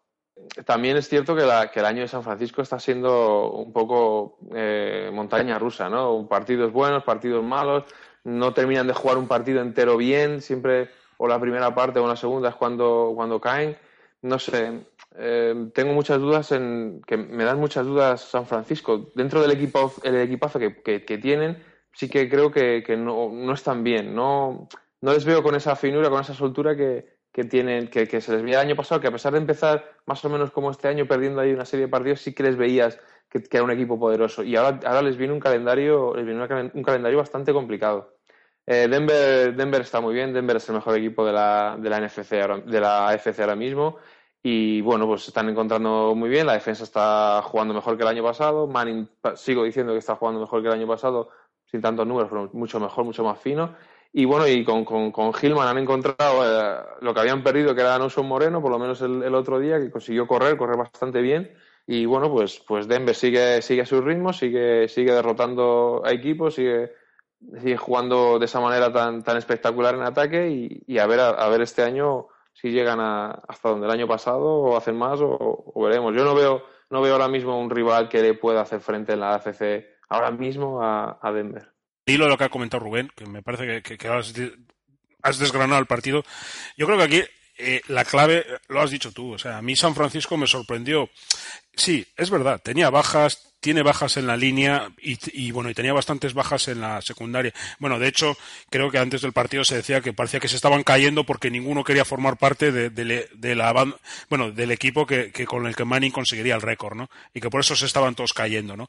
También es cierto que, la- que el año de San Francisco está siendo un poco eh, montaña rusa, ¿no? Partidos buenos, partidos malos, no terminan de jugar un partido entero bien, siempre o la primera parte o la segunda es cuando, cuando caen. No sé, eh, tengo muchas dudas en que me dan muchas dudas San Francisco. Dentro del equipo, el equipazo que, que- que tienen, sí que creo que, que no, no están bien. No, no les veo con esa finura, con esa soltura que, que tienen, que, que se les veía el año pasado, que a pesar de empezar más o menos como este año perdiendo ahí una serie de partidos, sí que les veías que, era un equipo poderoso. Y ahora, ahora les viene un calendario, les viene un calendario bastante complicado. Eh, Denver, Denver está muy bien, Denver es el mejor equipo de la, de la NFC ahora, de la AFC ahora mismo. Y bueno, pues se están encontrando muy bien. La defensa está jugando mejor que el año pasado. Manning, sigo diciendo que está jugando mejor que el año pasado, sin tantos números, pero mucho mejor, mucho más fino. Y bueno, y con, con, con Hillman han encontrado eh, lo que habían perdido, que era Nelson Moreno, por lo menos el, otro día, que consiguió correr, correr bastante bien. Y bueno, pues, pues Denver sigue, sigue a su ritmo, sigue, sigue derrotando a equipos, sigue, sigue jugando de esa manera tan, tan espectacular en ataque y, a ver a, ver este año si llegan a, hasta donde el año pasado o hacen más o, veremos. Yo no veo, no veo ahora mismo un rival que le pueda hacer frente en la AFC ahora mismo a Denver. Hilo de lo que ha comentado Rubén, que me parece que, que- has, de- has desgranado el partido. Yo creo que aquí eh, la clave, lo has dicho tú, o sea, a mí San Francisco me sorprendió. Sí, es verdad, tenía bajas, tiene bajas en la línea y, y, bueno, y tenía bastantes bajas en la secundaria. Bueno, de hecho, creo que antes del partido se decía que parecía que se estaban cayendo porque ninguno quería formar parte de, de, de la bueno, del equipo que, que, con el que Manning conseguiría el récord, ¿no? Y que por eso se estaban todos cayendo, ¿no?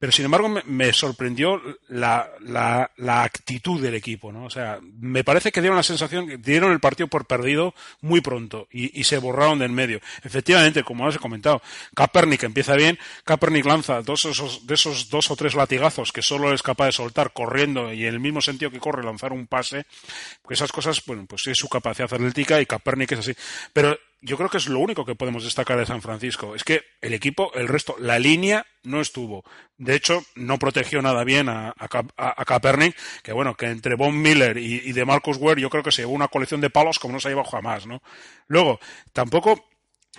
Pero sin embargo me, sorprendió la, la, la, actitud del equipo, ¿no? O sea, me parece que dieron la sensación que dieron el partido por perdido muy pronto y, y se borraron del medio. Efectivamente, como he comentado, Kaepernick empieza bien, Kaepernick lanza dos esos, de esos dos o tres latigazos que solo es capaz de soltar corriendo y en el mismo sentido que corre lanzar un pase, porque esas cosas, bueno, pues sí es su capacidad atlética y Kaepernick es así. Pero yo creo que es lo único que podemos destacar de San Francisco. Es que el equipo, el resto, la línea no estuvo. De hecho, no protegió nada bien a, a, a Kaepernick, que bueno, que entre Von Miller y, y, de Marcus Ware yo creo que se llevó una colección de palos como no se ha llevado jamás, ¿no? Luego, tampoco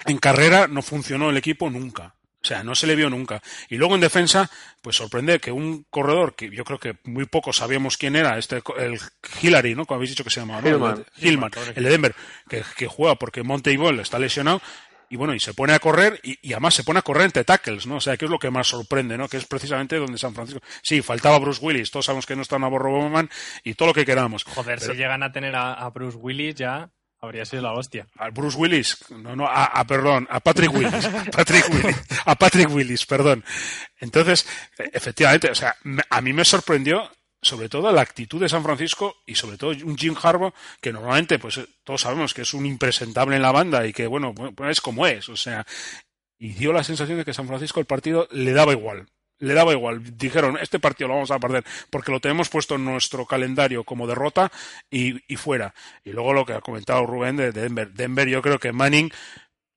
en carrera no funcionó el equipo nunca. O sea, no se le vio nunca. Y luego en defensa, pues sorprende que un corredor que yo creo que muy pocos sabíamos quién era, este el Hillary, ¿no? Como habéis dicho que se llamaba, Hillman, Hillman, el de Denver, que, que juega porque Monte Ball está lesionado y bueno, y se pone a correr y, y, además se pone a correr entre tackles, ¿no? O sea, que es lo que más sorprende, ¿no? Que es precisamente donde San Francisco. Sí, faltaba Bruce Willis, todos sabemos que no está Navarro Bowman y todo lo que queramos. Joder, pero... si llegan a tener a, a Bruce Willis ya. Habría sido la hostia. A Bruce Willis, no, no, a, a perdón, a Patrick Willis, [LAUGHS] Patrick Willis, a Patrick Willis, perdón. Entonces, efectivamente, o sea, a mí me sorprendió sobre todo la actitud de San Francisco y sobre todo un Jim Harbaugh que normalmente pues todos sabemos que es un impresentable en la banda y que bueno pues es como es o sea y dio la sensación de que San Francisco el partido le daba igual le daba igual. Dijeron, este partido lo vamos a perder porque lo tenemos puesto en nuestro calendario como derrota y, y fuera. Y luego lo que ha comentado Rubén de Denver. Denver, yo creo que Manning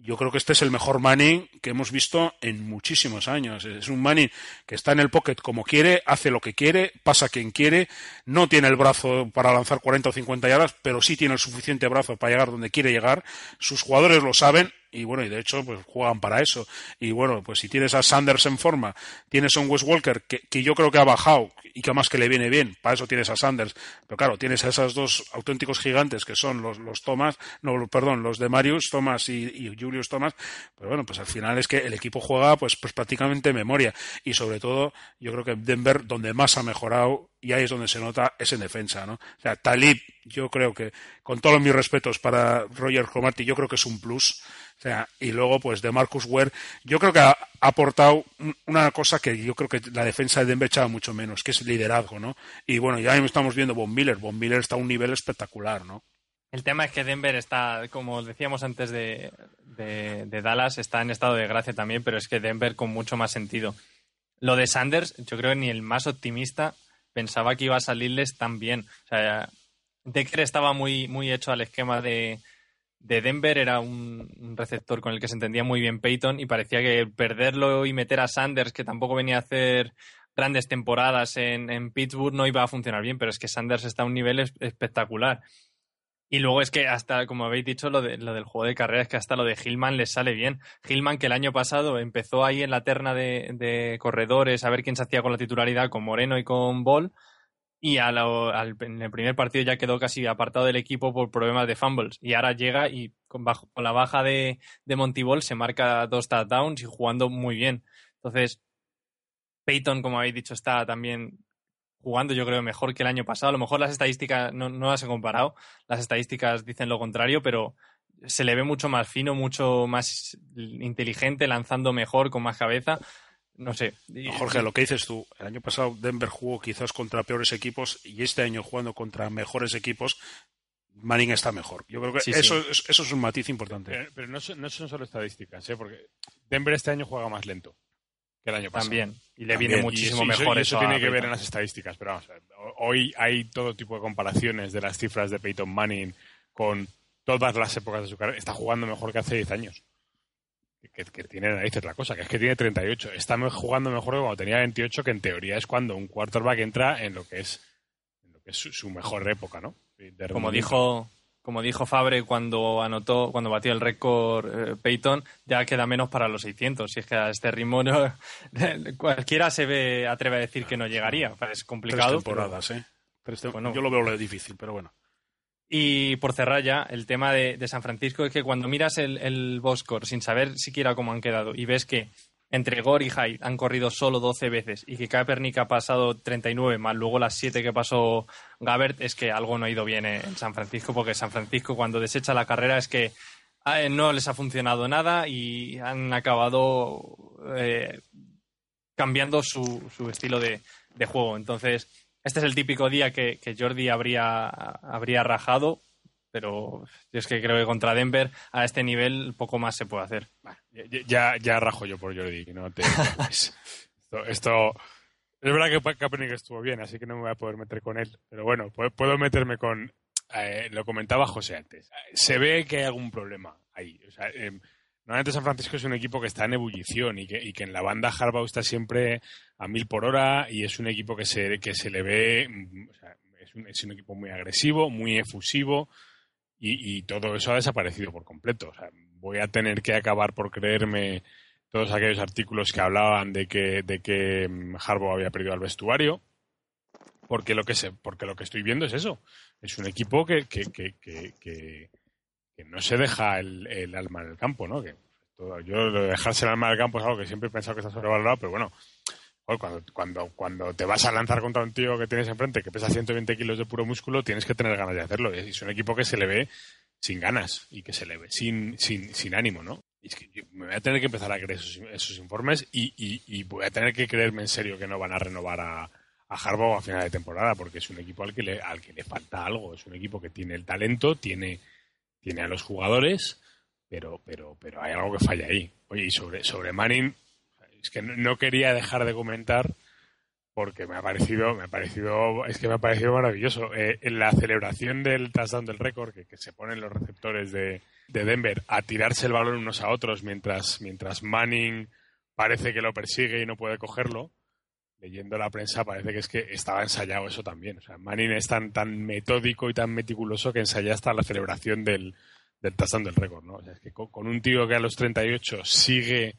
yo creo que este es el mejor Manning que hemos visto en muchísimos años. Es un Manning que está en el pocket como quiere, hace lo que quiere, pasa quien quiere, no tiene el brazo para lanzar 40 o 50 yardas, pero sí tiene el suficiente brazo para llegar donde quiere llegar. Sus jugadores lo saben y bueno, y de hecho, pues juegan para eso. Y bueno, pues si tienes a Sanders en forma, tienes a un Wes Walker que, que, yo creo que ha bajado y que además que le viene bien, para eso tienes a Sanders. Pero claro, tienes a esos dos auténticos gigantes que son los, los Thomas, no, perdón, los de Marius Thomas y, y Julius Thomas. Pero bueno, pues al final es que el equipo juega pues, pues prácticamente en memoria. Y sobre todo, yo creo que Denver, donde más ha mejorado y ahí es donde se nota, es en defensa, ¿no? O sea, Talib, yo creo que, con todos mis respetos para Roger Cromarty, yo creo que es un plus. O sea, y luego, pues, de Marcus Ware, yo creo que ha, aportado una cosa que yo creo que la defensa de Denver echaba mucho menos, que es liderazgo, ¿no? Y bueno, ya estamos viendo Von Miller. Von Miller está a un nivel espectacular, ¿no? El tema es que Denver está, como decíamos antes de, de, de Dallas, está en estado de gracia también, pero es que Denver con mucho más sentido. Lo de Sanders, yo creo que ni el más optimista pensaba que iba a salirles tan bien. O sea, Decker estaba muy, muy hecho al esquema de, de Denver, era un, receptor con el que se entendía muy bien Peyton y parecía que perderlo y meter a Sanders, que tampoco venía a hacer grandes temporadas en, en Pittsburgh, no iba a funcionar bien, pero es que Sanders está a un nivel es, espectacular. Y luego es que hasta, como habéis dicho, lo, de, lo del juego de carrera es que hasta lo de Hillman les sale bien. Hillman, que el año pasado empezó ahí en la terna de, de corredores a ver quién se hacía con la titularidad con Moreno y con Ball, y a lo, al, en el primer partido ya quedó casi apartado del equipo por problemas de fumbles. Y ahora llega y con, bajo, con la baja de, de Montiball se marca dos touchdowns y jugando muy bien. Entonces, Peyton, como habéis dicho, está también jugando, yo creo, mejor que el año pasado. A lo mejor las estadísticas no, no las he comparado, las estadísticas dicen lo contrario, pero se le ve mucho más fino, mucho más inteligente, lanzando mejor, con más cabeza. No sé. Jorge, lo que dices tú, el año pasado Denver jugó quizás contra peores equipos y este año jugando contra mejores equipos, Manning está mejor. Yo creo que sí, eso, sí. Eso es un matiz importante. Pero, pero no, no, son solo estadísticas, ¿eh? porque Denver este año juega más lento que el año pasado. También. Y le viene muchísimo y eso, mejor y eso. eso tiene que ver en las estadísticas. Pero vamos, hoy hay todo tipo de comparaciones de las cifras de Peyton Manning con todas las épocas de su carrera. Está jugando mejor que hace 10 años. Que, que tiene narices la cosa, que es que tiene 38. Está jugando mejor que cuando tenía 28, que en teoría es cuando un quarterback entra en lo que es, en lo que es su, su mejor época, ¿no? Como dijo, como dijo Fabre cuando anotó, cuando batió el récord eh, Peyton, ya queda menos para los 600. Si es que a este ritmo no, [LAUGHS] cualquiera se ve, atreve a decir que no llegaría. Es complicado. Tres temporadas, pero, ¿eh? Tres tem bueno, yo lo veo difícil, pero bueno. Y por cerrar ya, el tema de, San Francisco es que cuando miras el, el Boscor sin saber siquiera cómo han quedado y ves que entre Gore y Hyde han corrido solo 12 veces y que Kaepernick ha pasado 39 más luego las 7 que pasó Gabbert, es que algo no ha ido bien en San Francisco, porque San Francisco cuando desecha la carrera es que eh, no les ha funcionado nada y han acabado eh, cambiando su, su estilo de juego. Entonces, este es el típico día que, Jordi habría, habría rajado, pero yo es que creo que contra Denver a este nivel poco más se puede hacer. Ya, ya, rajo yo por Jordi, no te esto, esto- es verdad que Kaepernick estuvo bien, así que no me voy a poder meter con él. Pero bueno, puedo, meterme con. eh, lo comentaba José antes. Se ve que hay algún problema ahí. O sea, eh, normalmente San Francisco es un equipo que está en ebullición y que, y que en la banda Harbaugh está siempre a mil por hora y es un equipo que se, que se le ve. mm, es, un, equipo muy agresivo, muy efusivo y, y todo eso ha desaparecido por completo. O sea, voy a tener que acabar por creerme todos aquellos artículos que hablaban de que, de que mm, Harbaugh había perdido al vestuario, porque lo que se, porque lo que estoy viendo es eso. Es un equipo que, que, que, que- no se deja el, alma en el campo, ¿no? Que todo- yo dejarse el alma en el campo es algo que siempre he pensado que está sobrevalorado, pero bueno, cuando, cuando, te vas a lanzar contra un tío que tienes enfrente que pesa 120 kilos de puro músculo, tienes que tener ganas de hacerlo. Es un equipo que se le ve sin ganas y que se le ve sin, sin, sin ánimo, ¿no? Y es que yo me voy a tener que empezar a creer esos, esos informes y, y, y voy a tener que creerme en serio que no van a renovar a, a a final de temporada, porque es un equipo al que le, al que le falta algo. Es un equipo que tiene el talento, tiene, tiene a los jugadores, pero, pero, pero hay algo que falla ahí. Oye, y sobre, sobre Manning, es que no, quería dejar de comentar porque me ha parecido, me ha parecido, es que me ha parecido maravilloso. Eh, en la celebración del touchdown del récord, que, que se ponen los receptores de, de Denver a tirarse el balón unos a otros mientras, mientras Manning parece que lo persigue y no puede cogerlo, leyendo la prensa parece que es que estaba ensayado eso también. O sea, Manning es tan, tan metódico y tan meticuloso que ensaya hasta la celebración del, del touchdown del récord, ¿no? O sea, es que con, un tío que a los 38 sigue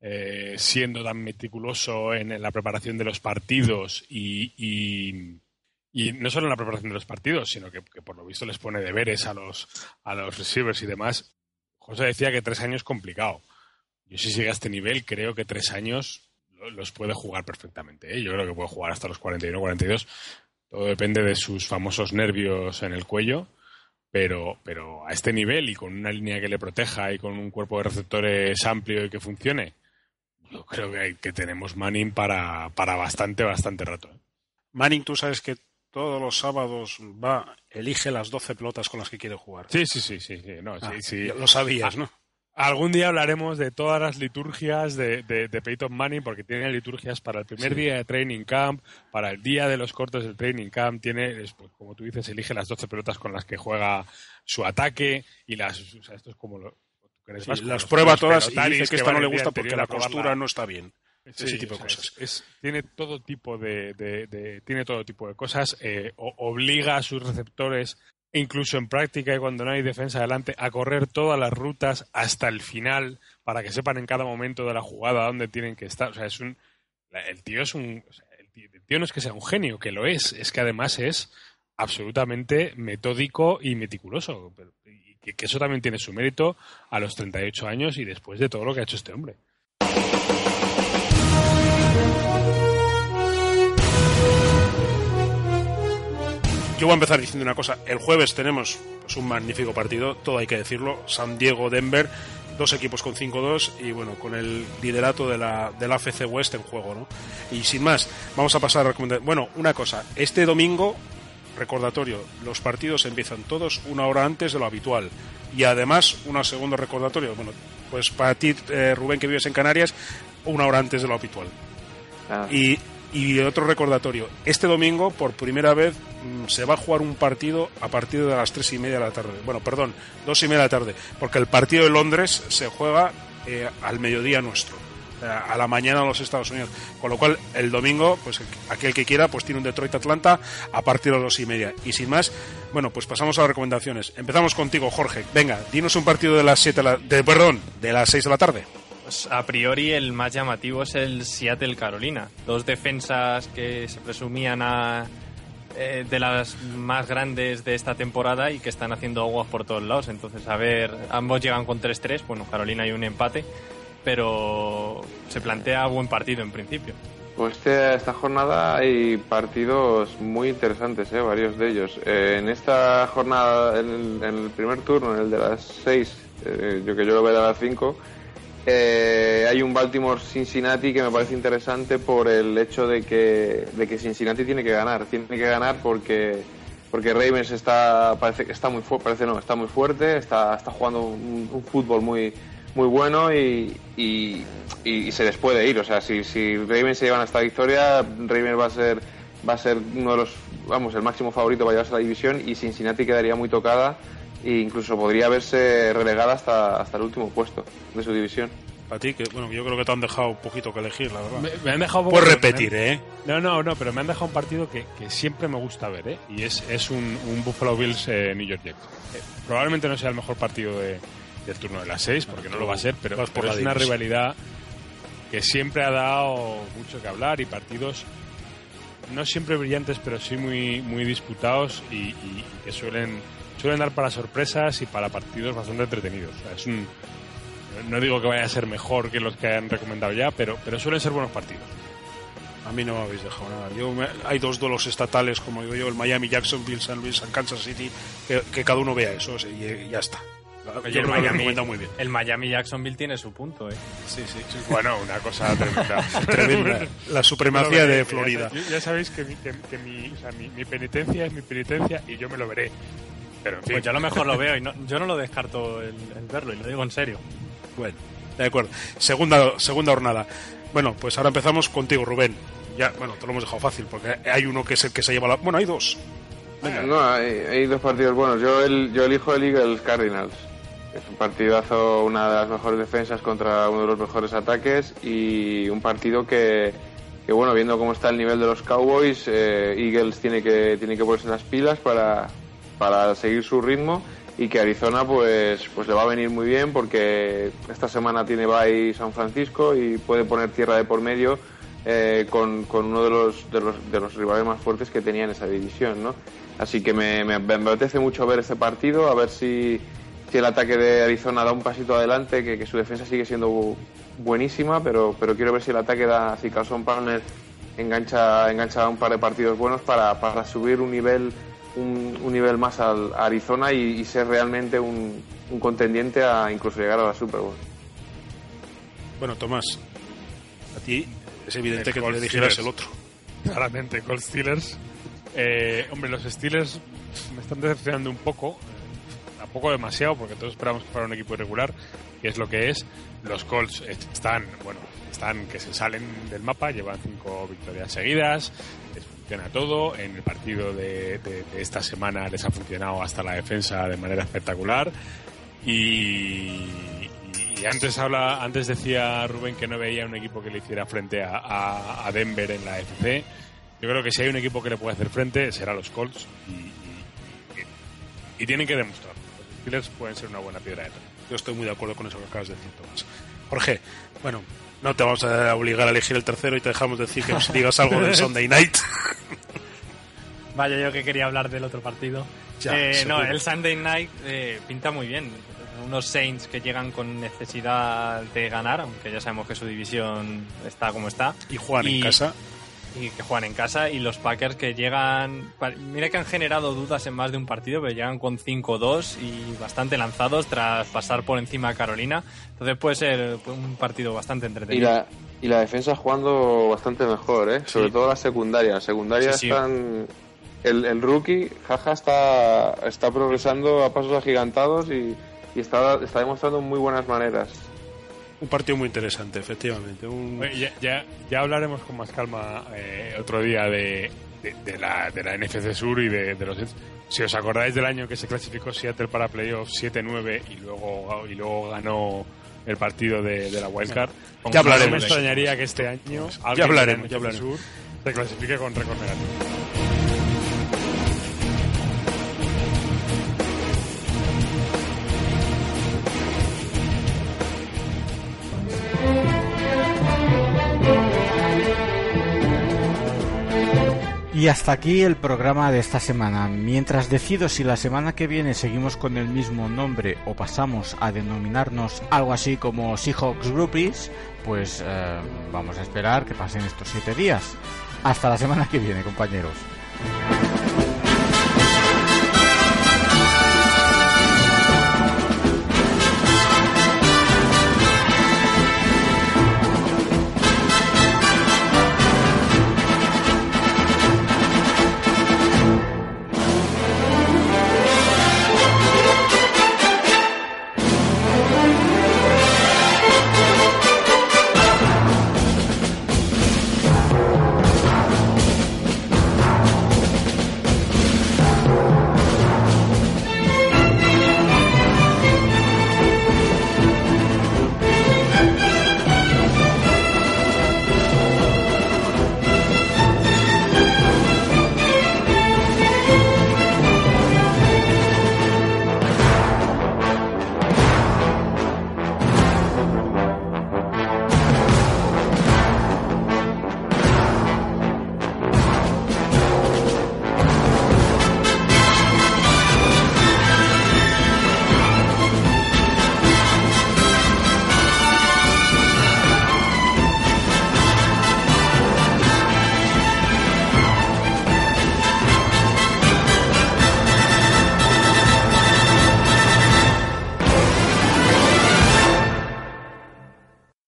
eh, siendo tan meticuloso en, la preparación de los partidos y, y, no solo en la preparación de los partidos, sino que, que por lo visto les pone deberes a los, a los receivers y demás. José decía que tres años complicado. Yo si sigue a este nivel, creo que tres años los puede jugar perfectamente. ¿eh? Yo creo que puede jugar hasta los 41 42. Todo depende de sus famosos nervios en el cuello. Pero, pero a este nivel y con una línea que le proteja y con un cuerpo de receptores amplio y que funcione, yo creo que, hay- que tenemos Manning para, para bastante, bastante rato. ¿eh? Manning, tú sabes que todos los sábados va, elige las 12 pelotas con las que quiere jugar. Sí, sí, sí, sí, sí, no, sí, Ah, sí. Lo sabías, ¿no? Algún día hablaremos de todas las liturgias de, de, de Peyton Manning, porque tiene liturgias para el primer día de training camp, para el día de los cortes del training camp, tiene, es, pues, como tú dices, elige las 12 pelotas con las que juega su ataque y las, o sea, esto es como lo, Sí, más las prueba todas y dice que que esta no le gusta porque la costura no está bien. Ese tipo de cosas. es- es- tiene todo tipo de, de- de- tiene todo tipo de cosas. eh, o- obliga a sus receptores, incluso en práctica y cuando no hay defensa adelante, a correr todas las rutas hasta el final para que sepan en cada momento de la jugada dónde tienen que estar. O sea, es un, el tío es un, el tío, no es que sea un genio, que lo es, es que además es absolutamente metódico y meticuloso. Y que, que eso también tiene su mérito a los 38 años y después de todo lo que ha hecho este hombre. Yo voy a empezar diciendo una cosa. El jueves tenemos pues, un magnífico partido, todo hay que decirlo. San Diego-Denver, dos equipos con 5-2 y bueno, con el liderato de la, de la AFC West en juego, ¿no? Y sin más, vamos a pasar a recomendar. Bueno, una cosa. Este domingo, recordatorio, los partidos empiezan todos una hora antes de lo habitual. Y además, un segundo recordatorio. Bueno, pues para ti, eh, Rubén, que vives en Canarias, una hora antes de lo habitual. Ah, Y, y otro recordatorio, este domingo por primera vez mm, se va a jugar un partido a partir de las tres y media de la tarde. Bueno, perdón, dos y media de la tarde, porque el partido de Londres se juega eh, al mediodía nuestro, sea, a la mañana de los Estados Unidos. Con lo cual, el domingo, pues aquel que quiera, pues tiene un Detroit Atlanta a partir de las dos y media. Y sin más, bueno, pues pasamos a las recomendaciones. Empezamos contigo, Jorge. Venga, dinos un partido de las siete, de la- de, perdón, de las seis de la tarde. Pues a priori el más llamativo es el Seattle Carolina. Dos defensas que se presumían a, eh, de las más grandes de esta temporada y que están haciendo aguas por todos lados. Entonces, a ver, ambos llegan con 3-3. Bueno, Carolina hay un empate. pero se plantea buen partido en principio. Pues este- esta jornada hay partidos muy interesantes, ¿eh? varios de ellos. Eh, en esta jornada, en el, primer turno, en el de las 6, yo que yo lo veo de las 5, eh, hay un Baltimore-Cincinnati que me parece interesante por el hecho de que, de que Cincinnati tiene que ganar. Tiene que ganar porque, porque Ravens está, parece que está muy, parece no, está muy fuerte, está, está jugando un, fútbol muy, muy bueno y, y, se les puede ir. O sea, si, si Ravens se llevan esta victoria, Ravens va a ser va a ser uno de los, vamos, el máximo favorito para llevarse a la división y Cincinnati quedaría muy tocada e incluso podría verse relegada hasta, hasta el último puesto de su división. A ti, que bueno, yo creo que te han dejado un poquito que elegir, la verdad. Me, me han dejado Puedes repetir, me ¿eh? No, no, no, pero me han dejado un partido que, que siempre me gusta ver, ¿eh? Y es, es un, un Buffalo Bills eh, New York Jets. Eh, probablemente no sea el mejor partido de- del turno de las seis, porque no lo va a ser, pero, por es una rivalidad que siempre ha dado mucho que hablar y partidos no siempre brillantes, pero sí muy, muy disputados y- y que suelen, suelen dar para sorpresas y para partidos bastante entretenidos. O sea, es un, no digo que vaya a ser mejor que los que han recomendado ya, pero, pero suelen ser buenos partidos. A mí no me habéis dejado nada. Yo me- hay dos duelos estatales, como digo yo, el Miami, Jacksonville, San Luis, San Kansas City, que, que cada uno vea eso y, y ya está. Yo el Miami, recomendado muy bien. el Miami Jacksonville tiene su punto, ¿eh? Sí, sí, sí. Bueno, una cosa tremenda. [LAUGHS] Tremenda. La supremacía de Florida. Ya, ya sabéis que, mi, que, que mi, o sea, mi, mi penitencia es mi penitencia y yo me lo veré. Pero en fin, Pues yo a lo mejor lo veo y no, yo no lo descarto el, el verlo, y lo digo en serio. Bueno, de acuerdo. Segunda, segunda jornada. Bueno, pues ahora empezamos contigo, Rubén. Ya, bueno, te lo hemos dejado fácil, porque hay uno que es el que se lleva la... Bueno, hay dos. Venga. No, hay, hay dos partidos buenos. Yo, el, yo elijo el Eagles Cardinals. Es un partidazo, una de las mejores defensas contra uno de los mejores ataques y un partido que, que bueno, viendo cómo está el nivel de los Cowboys, eh, Eagles tiene que, tiene que ponerse las pilas para, para seguir su ritmo y que Arizona pues, pues le va a venir muy bien porque esta semana tiene bye San Francisco y puede poner tierra de por medio eh, con, con uno de los, de, los, de los rivales más fuertes que tenía en esa división, ¿no? Así que me, me, me mucho ver este partido, a ver si, si el ataque de Arizona da un pasito adelante, que, que su defensa sigue siendo bu- buenísima, pero, pero quiero ver si el ataque da, si Carson Palmer engancha, engancha un par de partidos buenos para, para subir un nivel un, un nivel más al, a Arizona y, y ser realmente un, un contendiente a incluso llegar a la Super Bowl. Bueno, Tomás, a ti es evidente El que le dijeras Steelers. el otro. claramente, Colts Steelers. Eh, hombre, los Steelers me están decepcionando un poco. eh, Tampoco demasiado, porque todos esperamos que fuera un equipo irregular, que es lo que es. Los Colts están, bueno, están que se salen del mapa, llevan cinco victorias seguidas, funciona todo. En el partido de, de- de esta semana les ha funcionado hasta la defensa de manera espectacular. Y, y antes habla, antes decía Rubén que no veía un equipo que le hiciera frente a, a- a Denver en la FC. Yo creo que si hay un equipo que le puede hacer frente será los Colts y, y- y- tienen que demostrarlo. Los Steelers pueden ser una buena piedra de toque. Yo estoy muy de acuerdo con eso que acabas de decir, Tomás. Jorge, bueno, no te vamos a obligar a elegir el tercero y te dejamos decir que nos [LAUGHS] digas algo del Sunday Night. [LAUGHS] Vaya, yo que quería hablar del otro partido. Ya, Eh, no, el Sunday Night eh, pinta muy bien. Unos Saints que llegan con necesidad de ganar, aunque ya sabemos que su división está como está. Y juegan en Y- casa. Y que juegan en casa. Y los Packers que llegan. Mira que han generado dudas en más de un partido, pero llegan con 5-2 y bastante lanzados tras pasar por encima a Carolina. Entonces puede ser un partido bastante Y entretenido. la, y la defensa jugando bastante mejor, ¿eh? sobre todo la secundaria. La secundaria Sí, sí. están. El, el rookie, Jaja, está, está progresando a pasos agigantados y, y está, está demostrando muy buenas maneras. Un partido muy interesante, efectivamente. Un... Ya, ya, ya hablaremos con más calma eh, otro día de, de, de la, de la NFC Sur y de, de los. Si os acordáis del año que se clasificó Seattle para playoffs 7-9 y luego, y luego ganó el partido de, de la Wildcard, Ya hablaremos no me extrañaría que este año Ya hablaremos, ya hablaremos. Sur se clasifique con récord negativo. Y hasta aquí el programa de esta semana. Mientras decido si la semana que viene seguimos con el mismo nombre o pasamos a denominarnos algo así como Seahawks Groupies, pues eh, vamos a esperar que pasen estos siete días. Hasta la semana que viene, compañeros.